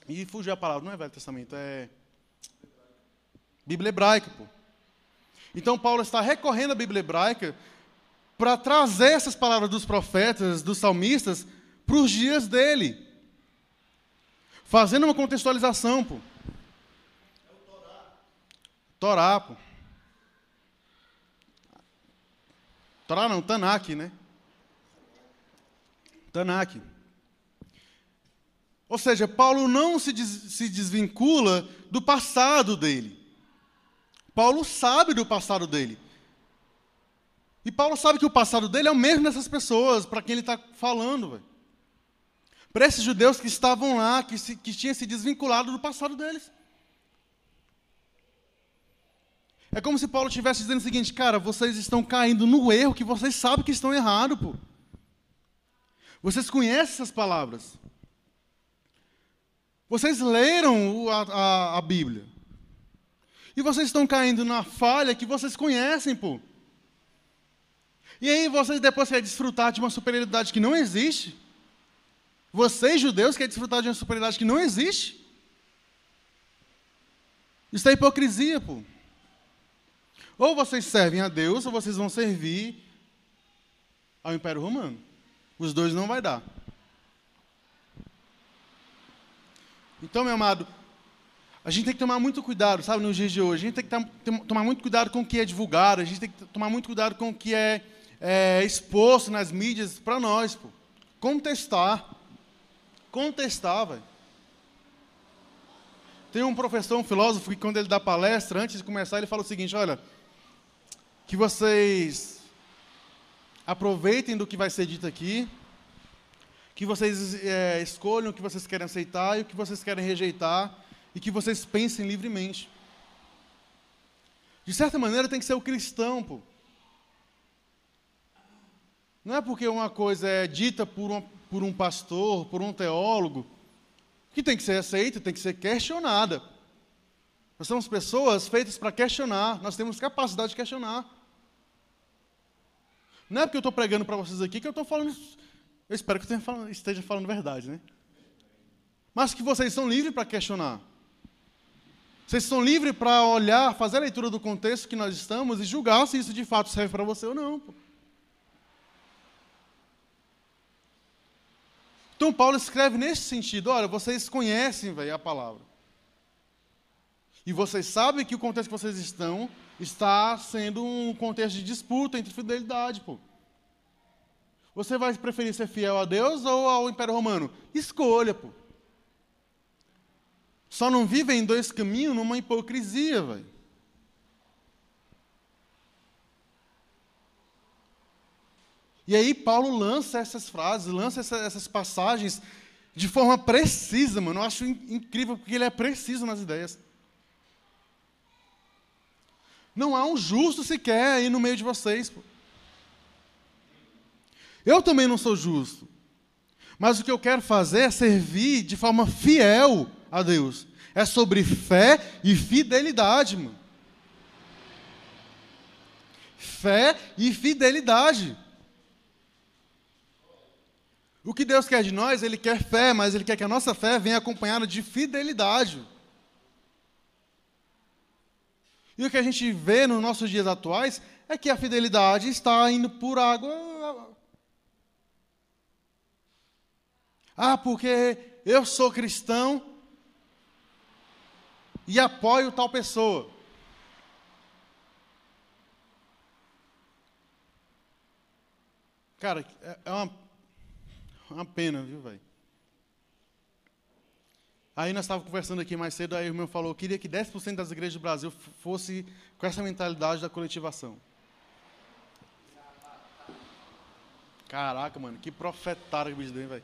E fugiu a palavra, não é Velho Testamento, é Bíblia hebraica. Pô. Então Paulo está recorrendo à Bíblia hebraica para trazer essas palavras dos profetas, dos salmistas, para os dias dele. Fazendo uma contextualização, pô. Torá, pô. Torá não, Tanakh, né? Tanakh. Ou seja, Paulo não se, des, se desvincula do passado dele. Paulo sabe do passado dele. E Paulo sabe que o passado dele é o mesmo dessas pessoas, para quem ele está falando. Para esses judeus que estavam lá, que, se, que tinham se desvinculado do passado deles. É como se Paulo estivesse dizendo o seguinte, cara, vocês estão caindo no erro que vocês sabem que estão errados, pô. Vocês conhecem essas palavras. Vocês leram a, a, a Bíblia. E vocês estão caindo na falha que vocês conhecem, pô. E aí vocês depois querem desfrutar de uma superioridade que não existe? Vocês, judeus, querem desfrutar de uma superioridade que não existe? Isso é hipocrisia, pô. Ou vocês servem a Deus, ou vocês vão servir ao Império Romano. Os dois não vai dar. Então, meu amado, a gente tem que tomar muito cuidado, sabe, nos dias de hoje. A gente tem que tomar muito cuidado com o que é divulgado, a gente tem que tomar muito cuidado com o que é, é exposto nas mídias para nós. Pô. Contestar. Contestar, velho. Tem um professor, um filósofo, que quando ele dá palestra, antes de começar, ele fala o seguinte: olha, que vocês aproveitem do que vai ser dito aqui, que vocês é, escolham o que vocês querem aceitar e o que vocês querem rejeitar, e que vocês pensem livremente. De certa maneira, tem que ser o cristão, pô. Não é porque uma coisa é dita por, uma, por um pastor, por um teólogo, que tem que ser aceita, tem que ser questionada. Nós somos pessoas feitas para questionar, nós temos capacidade de questionar. Não é porque eu estou pregando para vocês aqui que eu estou falando. Eu espero que eu esteja falando verdade, né? Mas que vocês são livres para questionar. Vocês são livres para olhar, fazer a leitura do contexto que nós estamos e julgar se isso de fato serve para você ou não. Então Paulo escreve nesse sentido: olha, vocês conhecem véio, a palavra. E vocês sabem que o contexto que vocês estão está sendo um contexto de disputa entre fidelidade, pô. Você vai preferir ser fiel a Deus ou ao Império Romano? Escolha, pô. Só não vivem em dois caminhos numa hipocrisia, velho. E aí Paulo lança essas frases, lança essa, essas passagens de forma precisa, mano. Eu acho incrível porque ele é preciso nas ideias. Não há um justo sequer aí no meio de vocês. Eu também não sou justo. Mas o que eu quero fazer é servir de forma fiel a Deus. É sobre fé e fidelidade, mano. Fé e fidelidade. O que Deus quer de nós, Ele quer fé, mas Ele quer que a nossa fé venha acompanhada de fidelidade. E o que a gente vê nos nossos dias atuais é que a fidelidade está indo por água. Ah, porque eu sou cristão e apoio tal pessoa. Cara, é, é uma, uma pena, viu, velho? Aí nós estávamos conversando aqui mais cedo, aí o meu falou, queria que 10% das igrejas do Brasil fosse com essa mentalidade da coletivação. Caraca, mano, que profetário que o bicho deu, velho.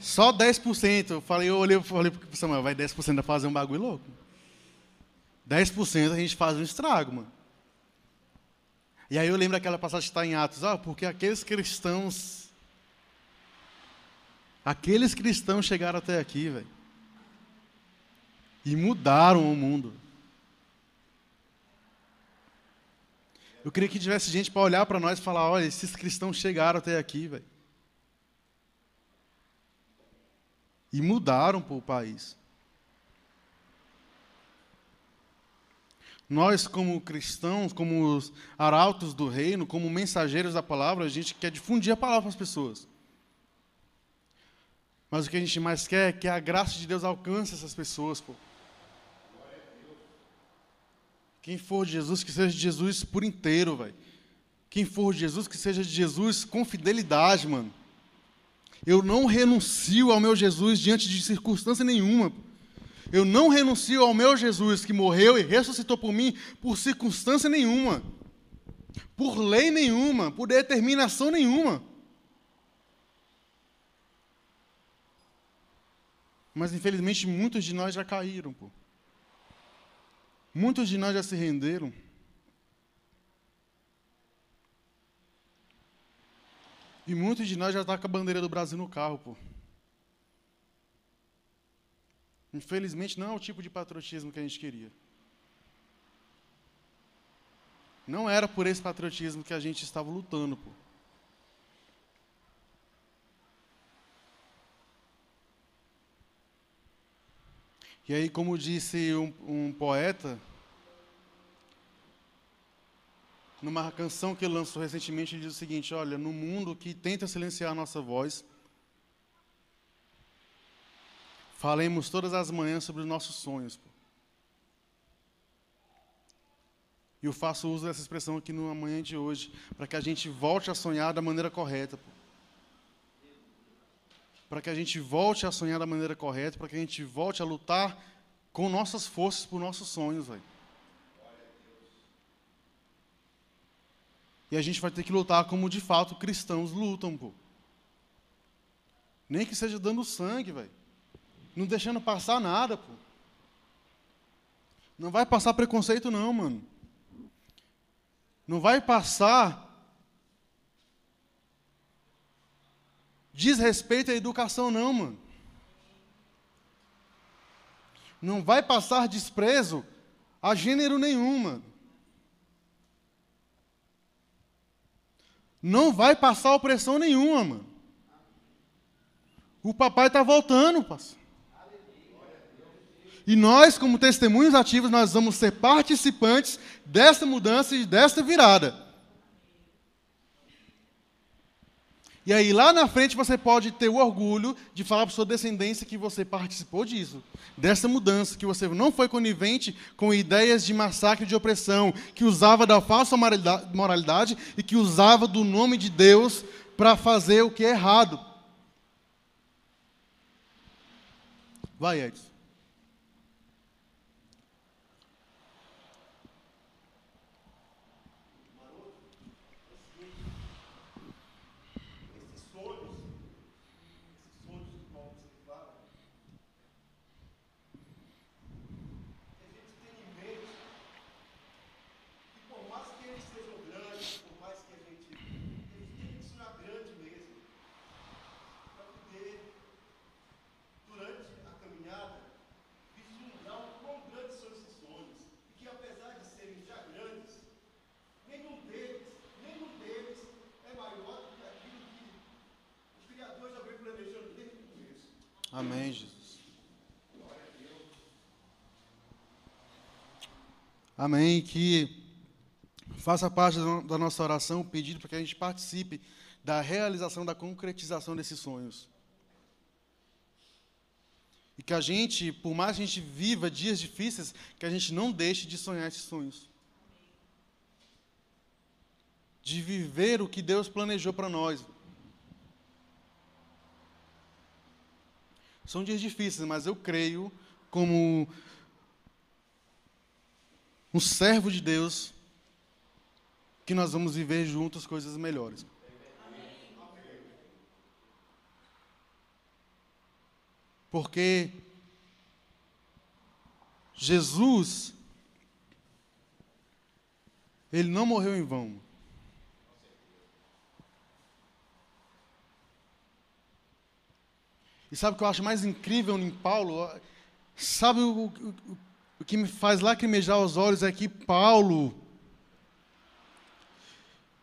Só 10%. Eu falei, eu olhei, falei pro Samuel, vai 10% da fazer um bagulho louco. 10% a gente faz um estrago, mano. E aí eu lembro daquela passagem que está em Atos, ah, porque aqueles cristãos Aqueles cristãos chegaram até aqui, velho. E mudaram o mundo. Eu queria que tivesse gente para olhar para nós e falar: olha, esses cristãos chegaram até aqui, velho. E mudaram para o país. Nós, como cristãos, como os arautos do reino, como mensageiros da palavra, a gente quer difundir a palavra para as pessoas. Mas o que a gente mais quer é que a graça de Deus alcance essas pessoas, pô. Quem for de Jesus, que seja de Jesus por inteiro, velho. Quem for de Jesus, que seja de Jesus com fidelidade, mano. Eu não renuncio ao meu Jesus diante de circunstância nenhuma. Eu não renuncio ao meu Jesus que morreu e ressuscitou por mim por circunstância nenhuma. Por lei nenhuma, por determinação nenhuma. Mas infelizmente muitos de nós já caíram, pô. Muitos de nós já se renderam. E muitos de nós já estão com a bandeira do Brasil no carro, pô. Infelizmente não é o tipo de patriotismo que a gente queria. Não era por esse patriotismo que a gente estava lutando, pô. E aí, como disse um, um poeta, numa canção que lançou recentemente, ele diz o seguinte: Olha, no mundo que tenta silenciar a nossa voz, falemos todas as manhãs sobre os nossos sonhos. Pô. E eu faço uso dessa expressão aqui no amanhã de hoje, para que a gente volte a sonhar da maneira correta. Para que a gente volte a sonhar da maneira correta, para que a gente volte a lutar com nossas forças por nossos sonhos, velho. E a gente vai ter que lutar como de fato cristãos lutam, pô. Nem que seja dando sangue, velho. Não deixando passar nada, pô. Não vai passar preconceito, não, mano. Não vai passar desrespeito à educação, não, mano. Não vai passar desprezo a gênero nenhum, mano. Não vai passar opressão nenhuma, mano. O papai está voltando, pastor. E nós, como testemunhos ativos, nós vamos ser participantes desta mudança e desta virada. E aí, lá na frente, você pode ter o orgulho de falar para sua descendência que você participou disso, dessa mudança, que você não foi conivente com ideias de massacre e de opressão, que usava da falsa moralidade e que usava do nome de Deus para fazer o que é errado. Vai, Edson. Amém, Jesus. Amém. Que faça parte da nossa oração o pedido para que a gente participe da realização, da concretização desses sonhos. E que a gente, por mais que a gente viva dias difíceis, que a gente não deixe de sonhar esses sonhos. De viver o que Deus planejou para nós. São dias difíceis, mas eu creio, como um servo de Deus, que nós vamos viver juntos coisas melhores. Porque Jesus, ele não morreu em vão. E sabe o que eu acho mais incrível em Paulo? Sabe o, o, que me faz lacrimejar os olhos é que Paulo,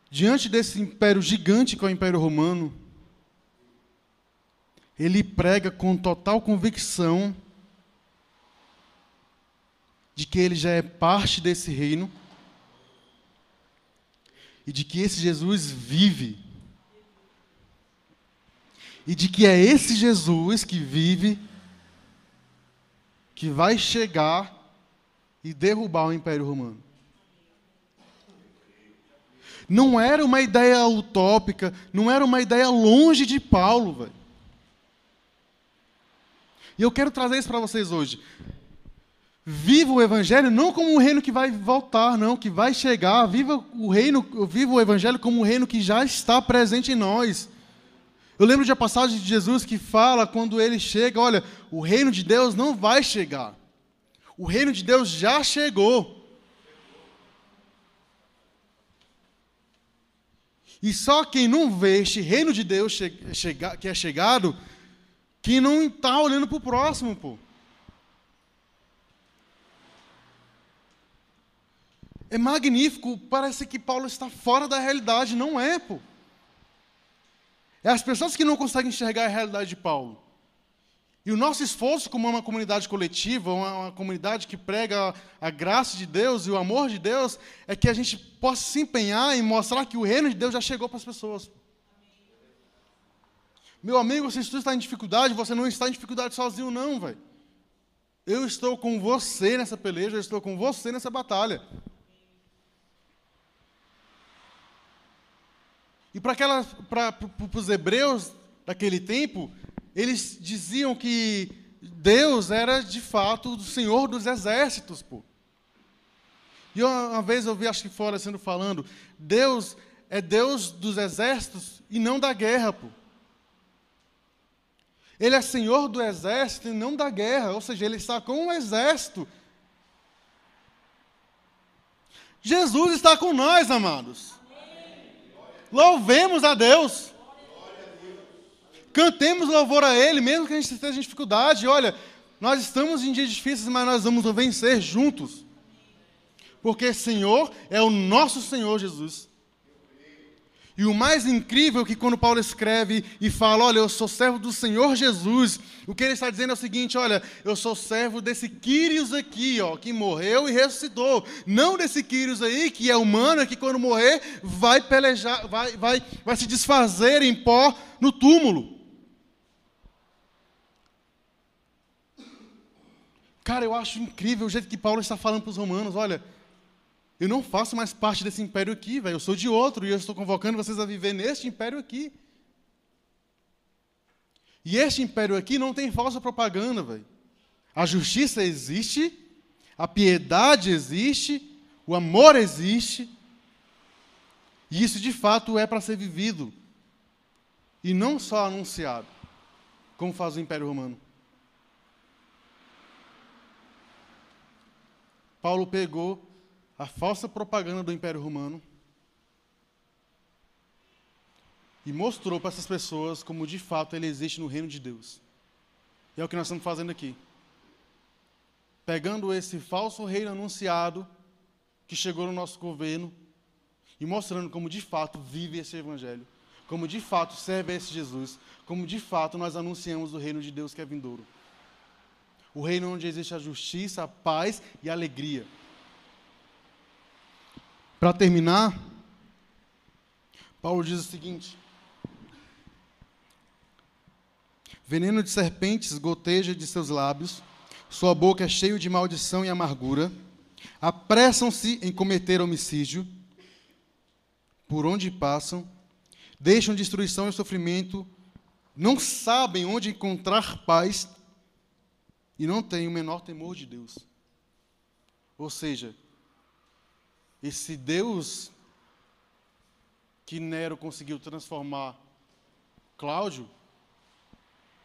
diante desse império gigante que é o Império Romano, ele prega com total convicção de que ele já é parte desse reino e de que esse Jesus vive. E de que é esse Jesus que vive que vai chegar e derrubar o Império Romano. Não era uma ideia utópica, não era uma ideia longe de Paulo, velho. E eu quero trazer isso para vocês hoje. Viva o Evangelho não como um reino que vai voltar, não, que vai chegar. Viva o reino, viva o Evangelho como um reino que já está presente em nós. Eu lembro de uma passagem de Jesus que fala quando ele chega, olha, o reino de Deus não vai chegar. O reino de Deus já chegou. E só quem não vê este reino de Deus que é chegado, que não está olhando para o próximo, pô. É magnífico, parece que Paulo está fora da realidade, não é, pô. É as pessoas que não conseguem enxergar a realidade de Paulo. E o nosso esforço como uma comunidade coletiva, uma, uma, comunidade que prega a graça de Deus e o amor de Deus, é que a gente possa se empenhar em mostrar que o reino de Deus já chegou para as pessoas. Meu amigo, se tu está em dificuldade, você não está em dificuldade sozinho, não, velho. Eu estou com você nessa peleja, eu estou com você nessa batalha. E para os hebreus daquele tempo, eles diziam que Deus era de fato o Senhor dos exércitos, pô. E uma vez eu vi, acho que fora sendo falando, Deus é Deus dos exércitos e não da guerra, pô. Ele é Senhor do exército e não da guerra, ou seja, ele está com um exército. Jesus está com nós, amados. Louvemos a Deus. Cantemos louvor a Ele, mesmo que a gente esteja em dificuldade. Olha, nós estamos em dias difíceis, mas nós vamos vencer juntos. Porque Senhor é o nosso Senhor Jesus. E o mais incrível é que quando Paulo escreve e fala, olha, eu sou servo do Senhor Jesus, o que ele está dizendo é o seguinte, olha, eu sou servo desse Quírios aqui, ó, que morreu e ressuscitou. Não desse Quírios aí, que é humano, que quando morrer vai pelejar, vai, vai, vai se desfazer em pó no túmulo. Cara, eu acho incrível o jeito que Paulo está falando para os romanos. Olha, eu não faço mais parte desse império aqui, velho. Eu sou de outro e eu estou convocando vocês a viver neste império aqui. E este império aqui não tem falsa propaganda, velho. A justiça existe, a piedade existe, o amor existe. E isso de fato é para ser vivido. E não só anunciado, como faz o Império Romano. Paulo pegou a falsa propaganda do Império Romano e mostrou para essas pessoas como de fato ele existe no reino de Deus. E é o que nós estamos fazendo aqui. Pegando esse falso reino anunciado que chegou no nosso governo e mostrando como de fato vive esse evangelho. como de fato serve esse Jesus, como de fato nós anunciamos o reino de Deus que é vindouro. O reino onde existe a justiça, a paz e a alegria. Para terminar, Paulo diz o seguinte: Veneno de serpentes goteja de seus lábios, sua boca é cheia de maldição e amargura. Apressam-se em cometer homicídio, por onde passam, deixam destruição e sofrimento, não sabem onde encontrar paz e não têm o menor temor de Deus. Ou seja, esse Deus que Nero conseguiu transformar Cláudio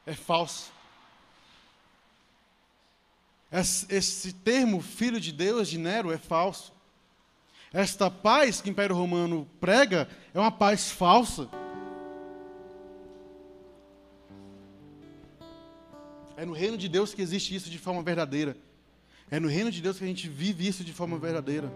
é falso. Esse termo filho de Deus de Nero é falso. Esta paz que o Império Romano prega é uma paz falsa. É no reino de Deus que existe isso de forma verdadeira. É no reino de Deus que a gente vive isso de forma verdadeira.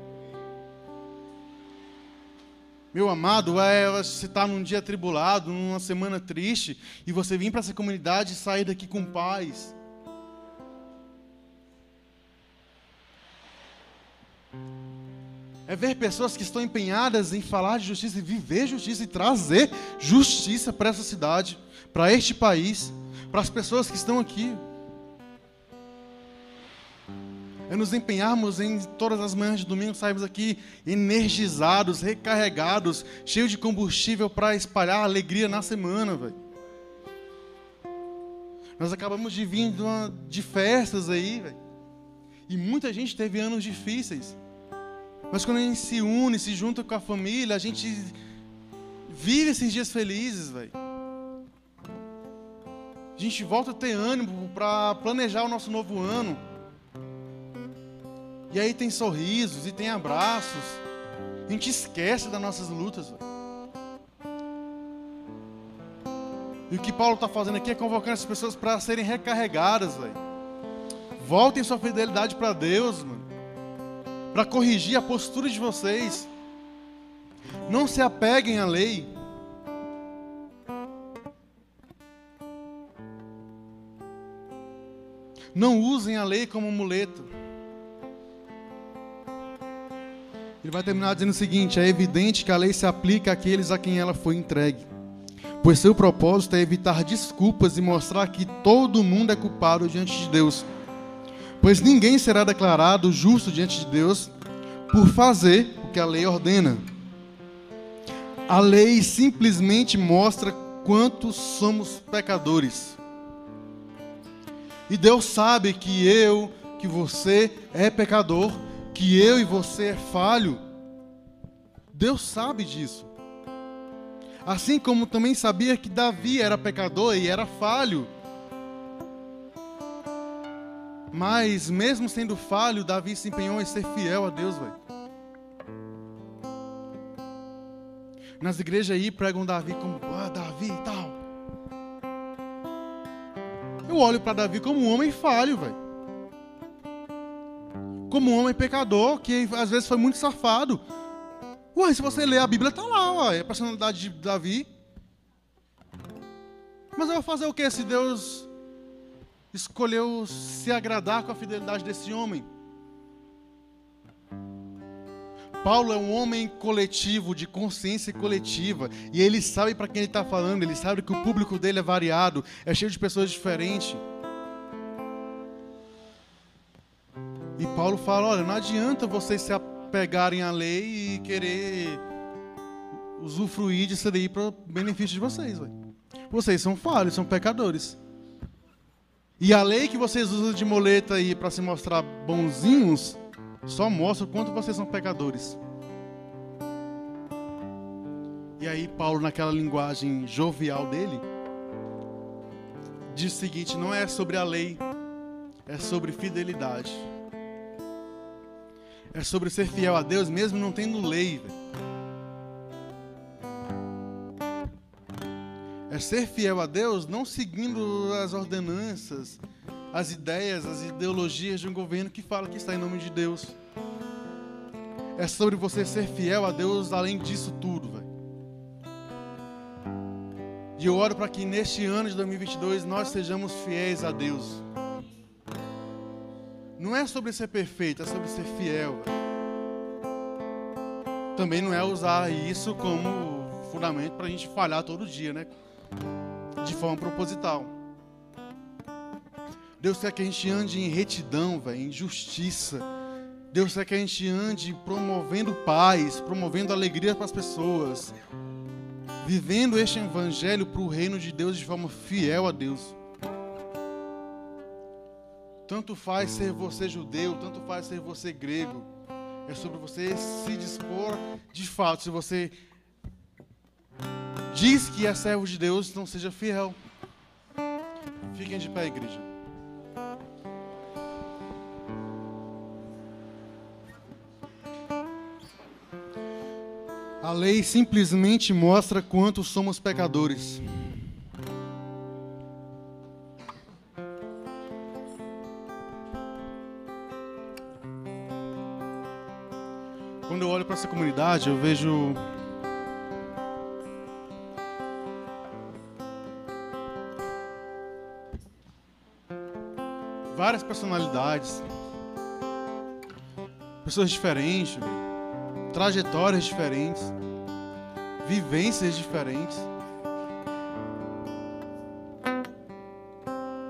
Meu amado, é você estar tá num dia tribulado, numa semana triste, e você vir para essa comunidade e sair daqui com paz. É ver pessoas que estão empenhadas em falar de justiça e viver justiça e trazer justiça para essa cidade, para este país, para as pessoas que estão aqui é nos empenharmos em todas as manhãs de domingo, sairmos aqui energizados, recarregados, cheios de combustível para espalhar alegria na semana, velho. Nós acabamos de vir de, uma, de festas aí, velho. E muita gente teve anos difíceis. Mas quando a gente se une, se junta com a família, a gente vive esses dias felizes, velho. A gente volta a ter ânimo para planejar o nosso novo ano. E aí tem sorrisos e tem abraços. A gente esquece das nossas lutas. Véio. E o que Paulo está fazendo aqui é convocando as pessoas para serem recarregadas. Voltem sua fidelidade para Deus. Para corrigir a postura de vocês. Não se apeguem à lei. Não usem a lei como muleto. Ele vai terminar dizendo o seguinte: é evidente que a lei se aplica àqueles a quem ela foi entregue, pois seu propósito é evitar desculpas e mostrar que todo mundo é culpado diante de Deus. Pois ninguém será declarado justo diante de Deus por fazer o que a lei ordena. A lei simplesmente mostra quantos somos pecadores. E Deus sabe que eu, que você é pecador que eu e você é falho. Deus sabe disso. Assim como também sabia que Davi era pecador e era falho. Mas, mesmo sendo falho, Davi se empenhou em ser fiel a Deus, velho. Nas igrejas aí pregam Davi como, ah, Davi e tal. Eu olho para Davi como um homem falho, velho como um homem pecador que às vezes foi muito safado. Ué, se você ler a Bíblia, está lá, ué, a personalidade de Davi. Mas eu vou fazer o que se Deus escolheu se agradar com a fidelidade desse homem? Paulo é um homem coletivo, de consciência coletiva, e ele sabe para quem ele está falando, ele sabe que o público dele é variado, é cheio de pessoas diferentes. E Paulo fala: olha, não adianta vocês se apegarem à lei e querer usufruir disso daí para benefício de vocês. Véio. Vocês são falhos, são pecadores. E a lei que vocês usam de moleta aí para se mostrar bonzinhos só mostra o quanto vocês são pecadores. E aí Paulo, naquela linguagem jovial dele, diz o seguinte: não é sobre a lei, é sobre fidelidade. É sobre ser fiel a Deus mesmo não tendo lei. É ser fiel a Deus não seguindo as ordenanças, as ideias, as ideologias de um governo que fala que está em nome de Deus. É sobre você ser fiel a Deus além disso tudo, velho. E eu oro para que neste ano de 2022 nós sejamos fiéis a Deus. Não é sobre ser perfeito, é sobre ser fiel. Também não é usar isso como fundamento para a gente falhar todo dia, né? De forma proposital. Deus quer que a gente ande em retidão, véio, em justiça. Deus quer que a gente ande promovendo paz, promovendo alegria para as pessoas. Vivendo este evangelho para o reino de Deus de forma fiel a Deus. Tanto faz ser você judeu, tanto faz ser você grego. É sobre você se dispor de fato. Se você diz que é servo de Deus, então seja fiel. Fiquem de pé, igreja. A lei simplesmente mostra quanto somos pecadores. Quando eu olho para essa comunidade, eu vejo várias personalidades, pessoas diferentes trajetórias diferentes, vivências diferentes.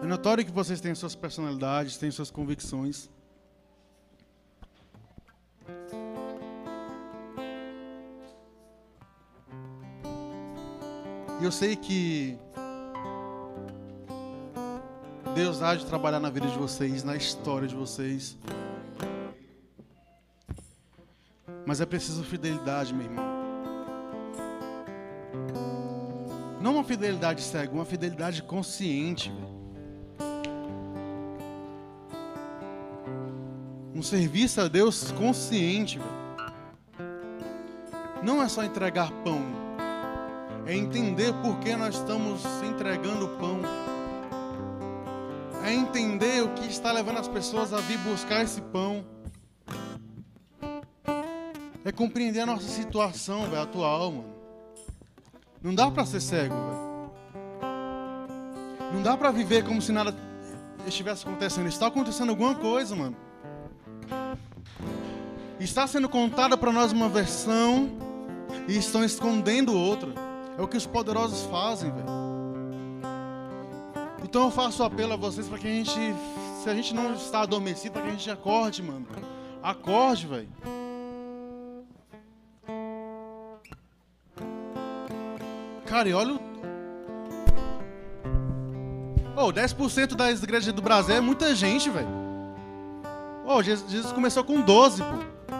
É notório que vocês têm suas personalidades, têm suas convicções. E eu sei que Deus há de trabalhar na vida de vocês, na história de vocês. Mas é preciso fidelidade, meu irmão. Não uma fidelidade cega, uma fidelidade consciente. Um serviço a Deus consciente. Não é só entregar pão. É entender por que nós estamos entregando pão. É entender o que está levando as pessoas a vir buscar esse pão é compreender a nossa situação, véio, atual, mano. Não dá para ser cego, velho. Não dá para viver como se nada estivesse acontecendo. Está acontecendo alguma coisa, mano. Está sendo contada para nós uma versão e estão escondendo outra. É o que os poderosos fazem, velho. Então eu faço apelo a vocês para que a gente, se a gente não está adormecido, para que a gente acorde, mano. Acorde, velho. Cara, e olha o. Oh, 10% das igrejas do Brasil é muita gente, velho. Oh, Jesus começou com 12, pô.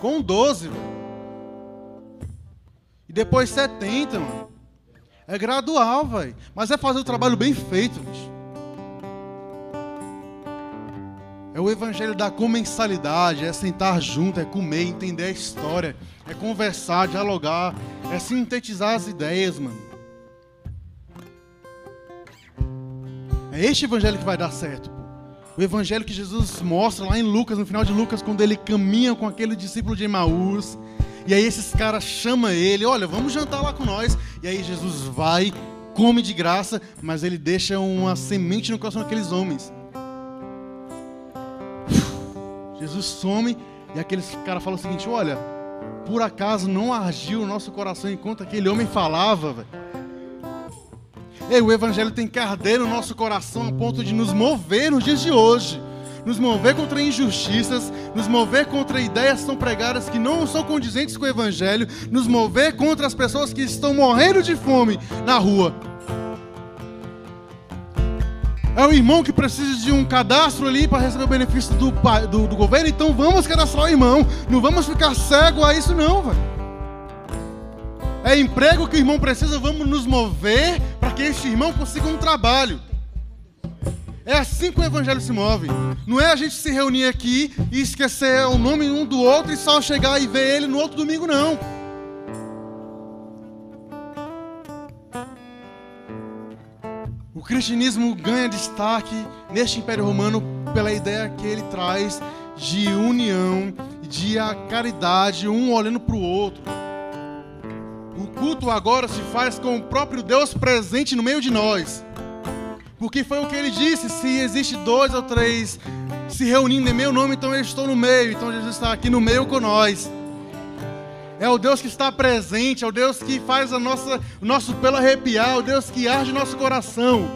Com 12, velho. E depois 70, mano. É gradual, velho. Mas é fazer o trabalho bem feito, bicho. É o evangelho da comensalidade, é sentar junto, é comer, entender a história, é conversar, dialogar, é sintetizar as ideias, mano. É este evangelho que vai dar certo. Pô. O evangelho que Jesus mostra lá em Lucas, no final de Lucas, quando ele caminha com aquele discípulo de Emaús. E aí esses caras chamam ele, olha, vamos jantar lá com nós. E aí Jesus vai, come de graça, mas ele deixa uma semente no coração daqueles homens. Jesus some e aqueles cara falam o seguinte: olha, por acaso não argiu o nosso coração enquanto aquele homem falava. Ei, o evangelho tem que arder no nosso coração a ponto de nos mover nos dias de hoje. Nos mover contra injustiças, nos mover contra ideias que são pregadas que não são condizentes com o evangelho, nos mover contra as pessoas que estão morrendo de fome na rua. É o irmão que precisa de um cadastro ali para receber o benefício do, do, do, governo, então vamos cadastrar o irmão. Não vamos ficar cego a isso, não, velho. É emprego que o irmão precisa, vamos nos mover para que este irmão consiga um trabalho. É assim que o evangelho se move. Não é a gente se reunir aqui e esquecer o nome um do outro e só chegar e ver ele no outro domingo, não. O cristianismo ganha destaque neste Império Romano pela ideia que ele traz de união, de caridade, um olhando para o outro. O culto agora se faz com o próprio Deus presente no meio de nós. Porque foi o que ele disse: se existe dois ou três se reunindo em meu nome, então eu estou no meio. Então Jesus está aqui no meio com nós. É o Deus que está presente, é o Deus que faz a nossa, o nosso pelo arrepiar, é o Deus que arde nosso coração.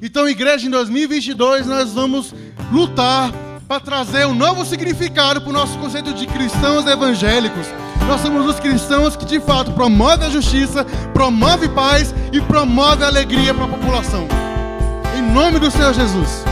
Então, igreja, em 2022 nós vamos lutar para trazer um novo significado para o nosso conceito de cristãos evangélicos. Nós somos os cristãos que de fato promovem a justiça, promove paz e promove a alegria para a população. Em nome do Senhor Jesus.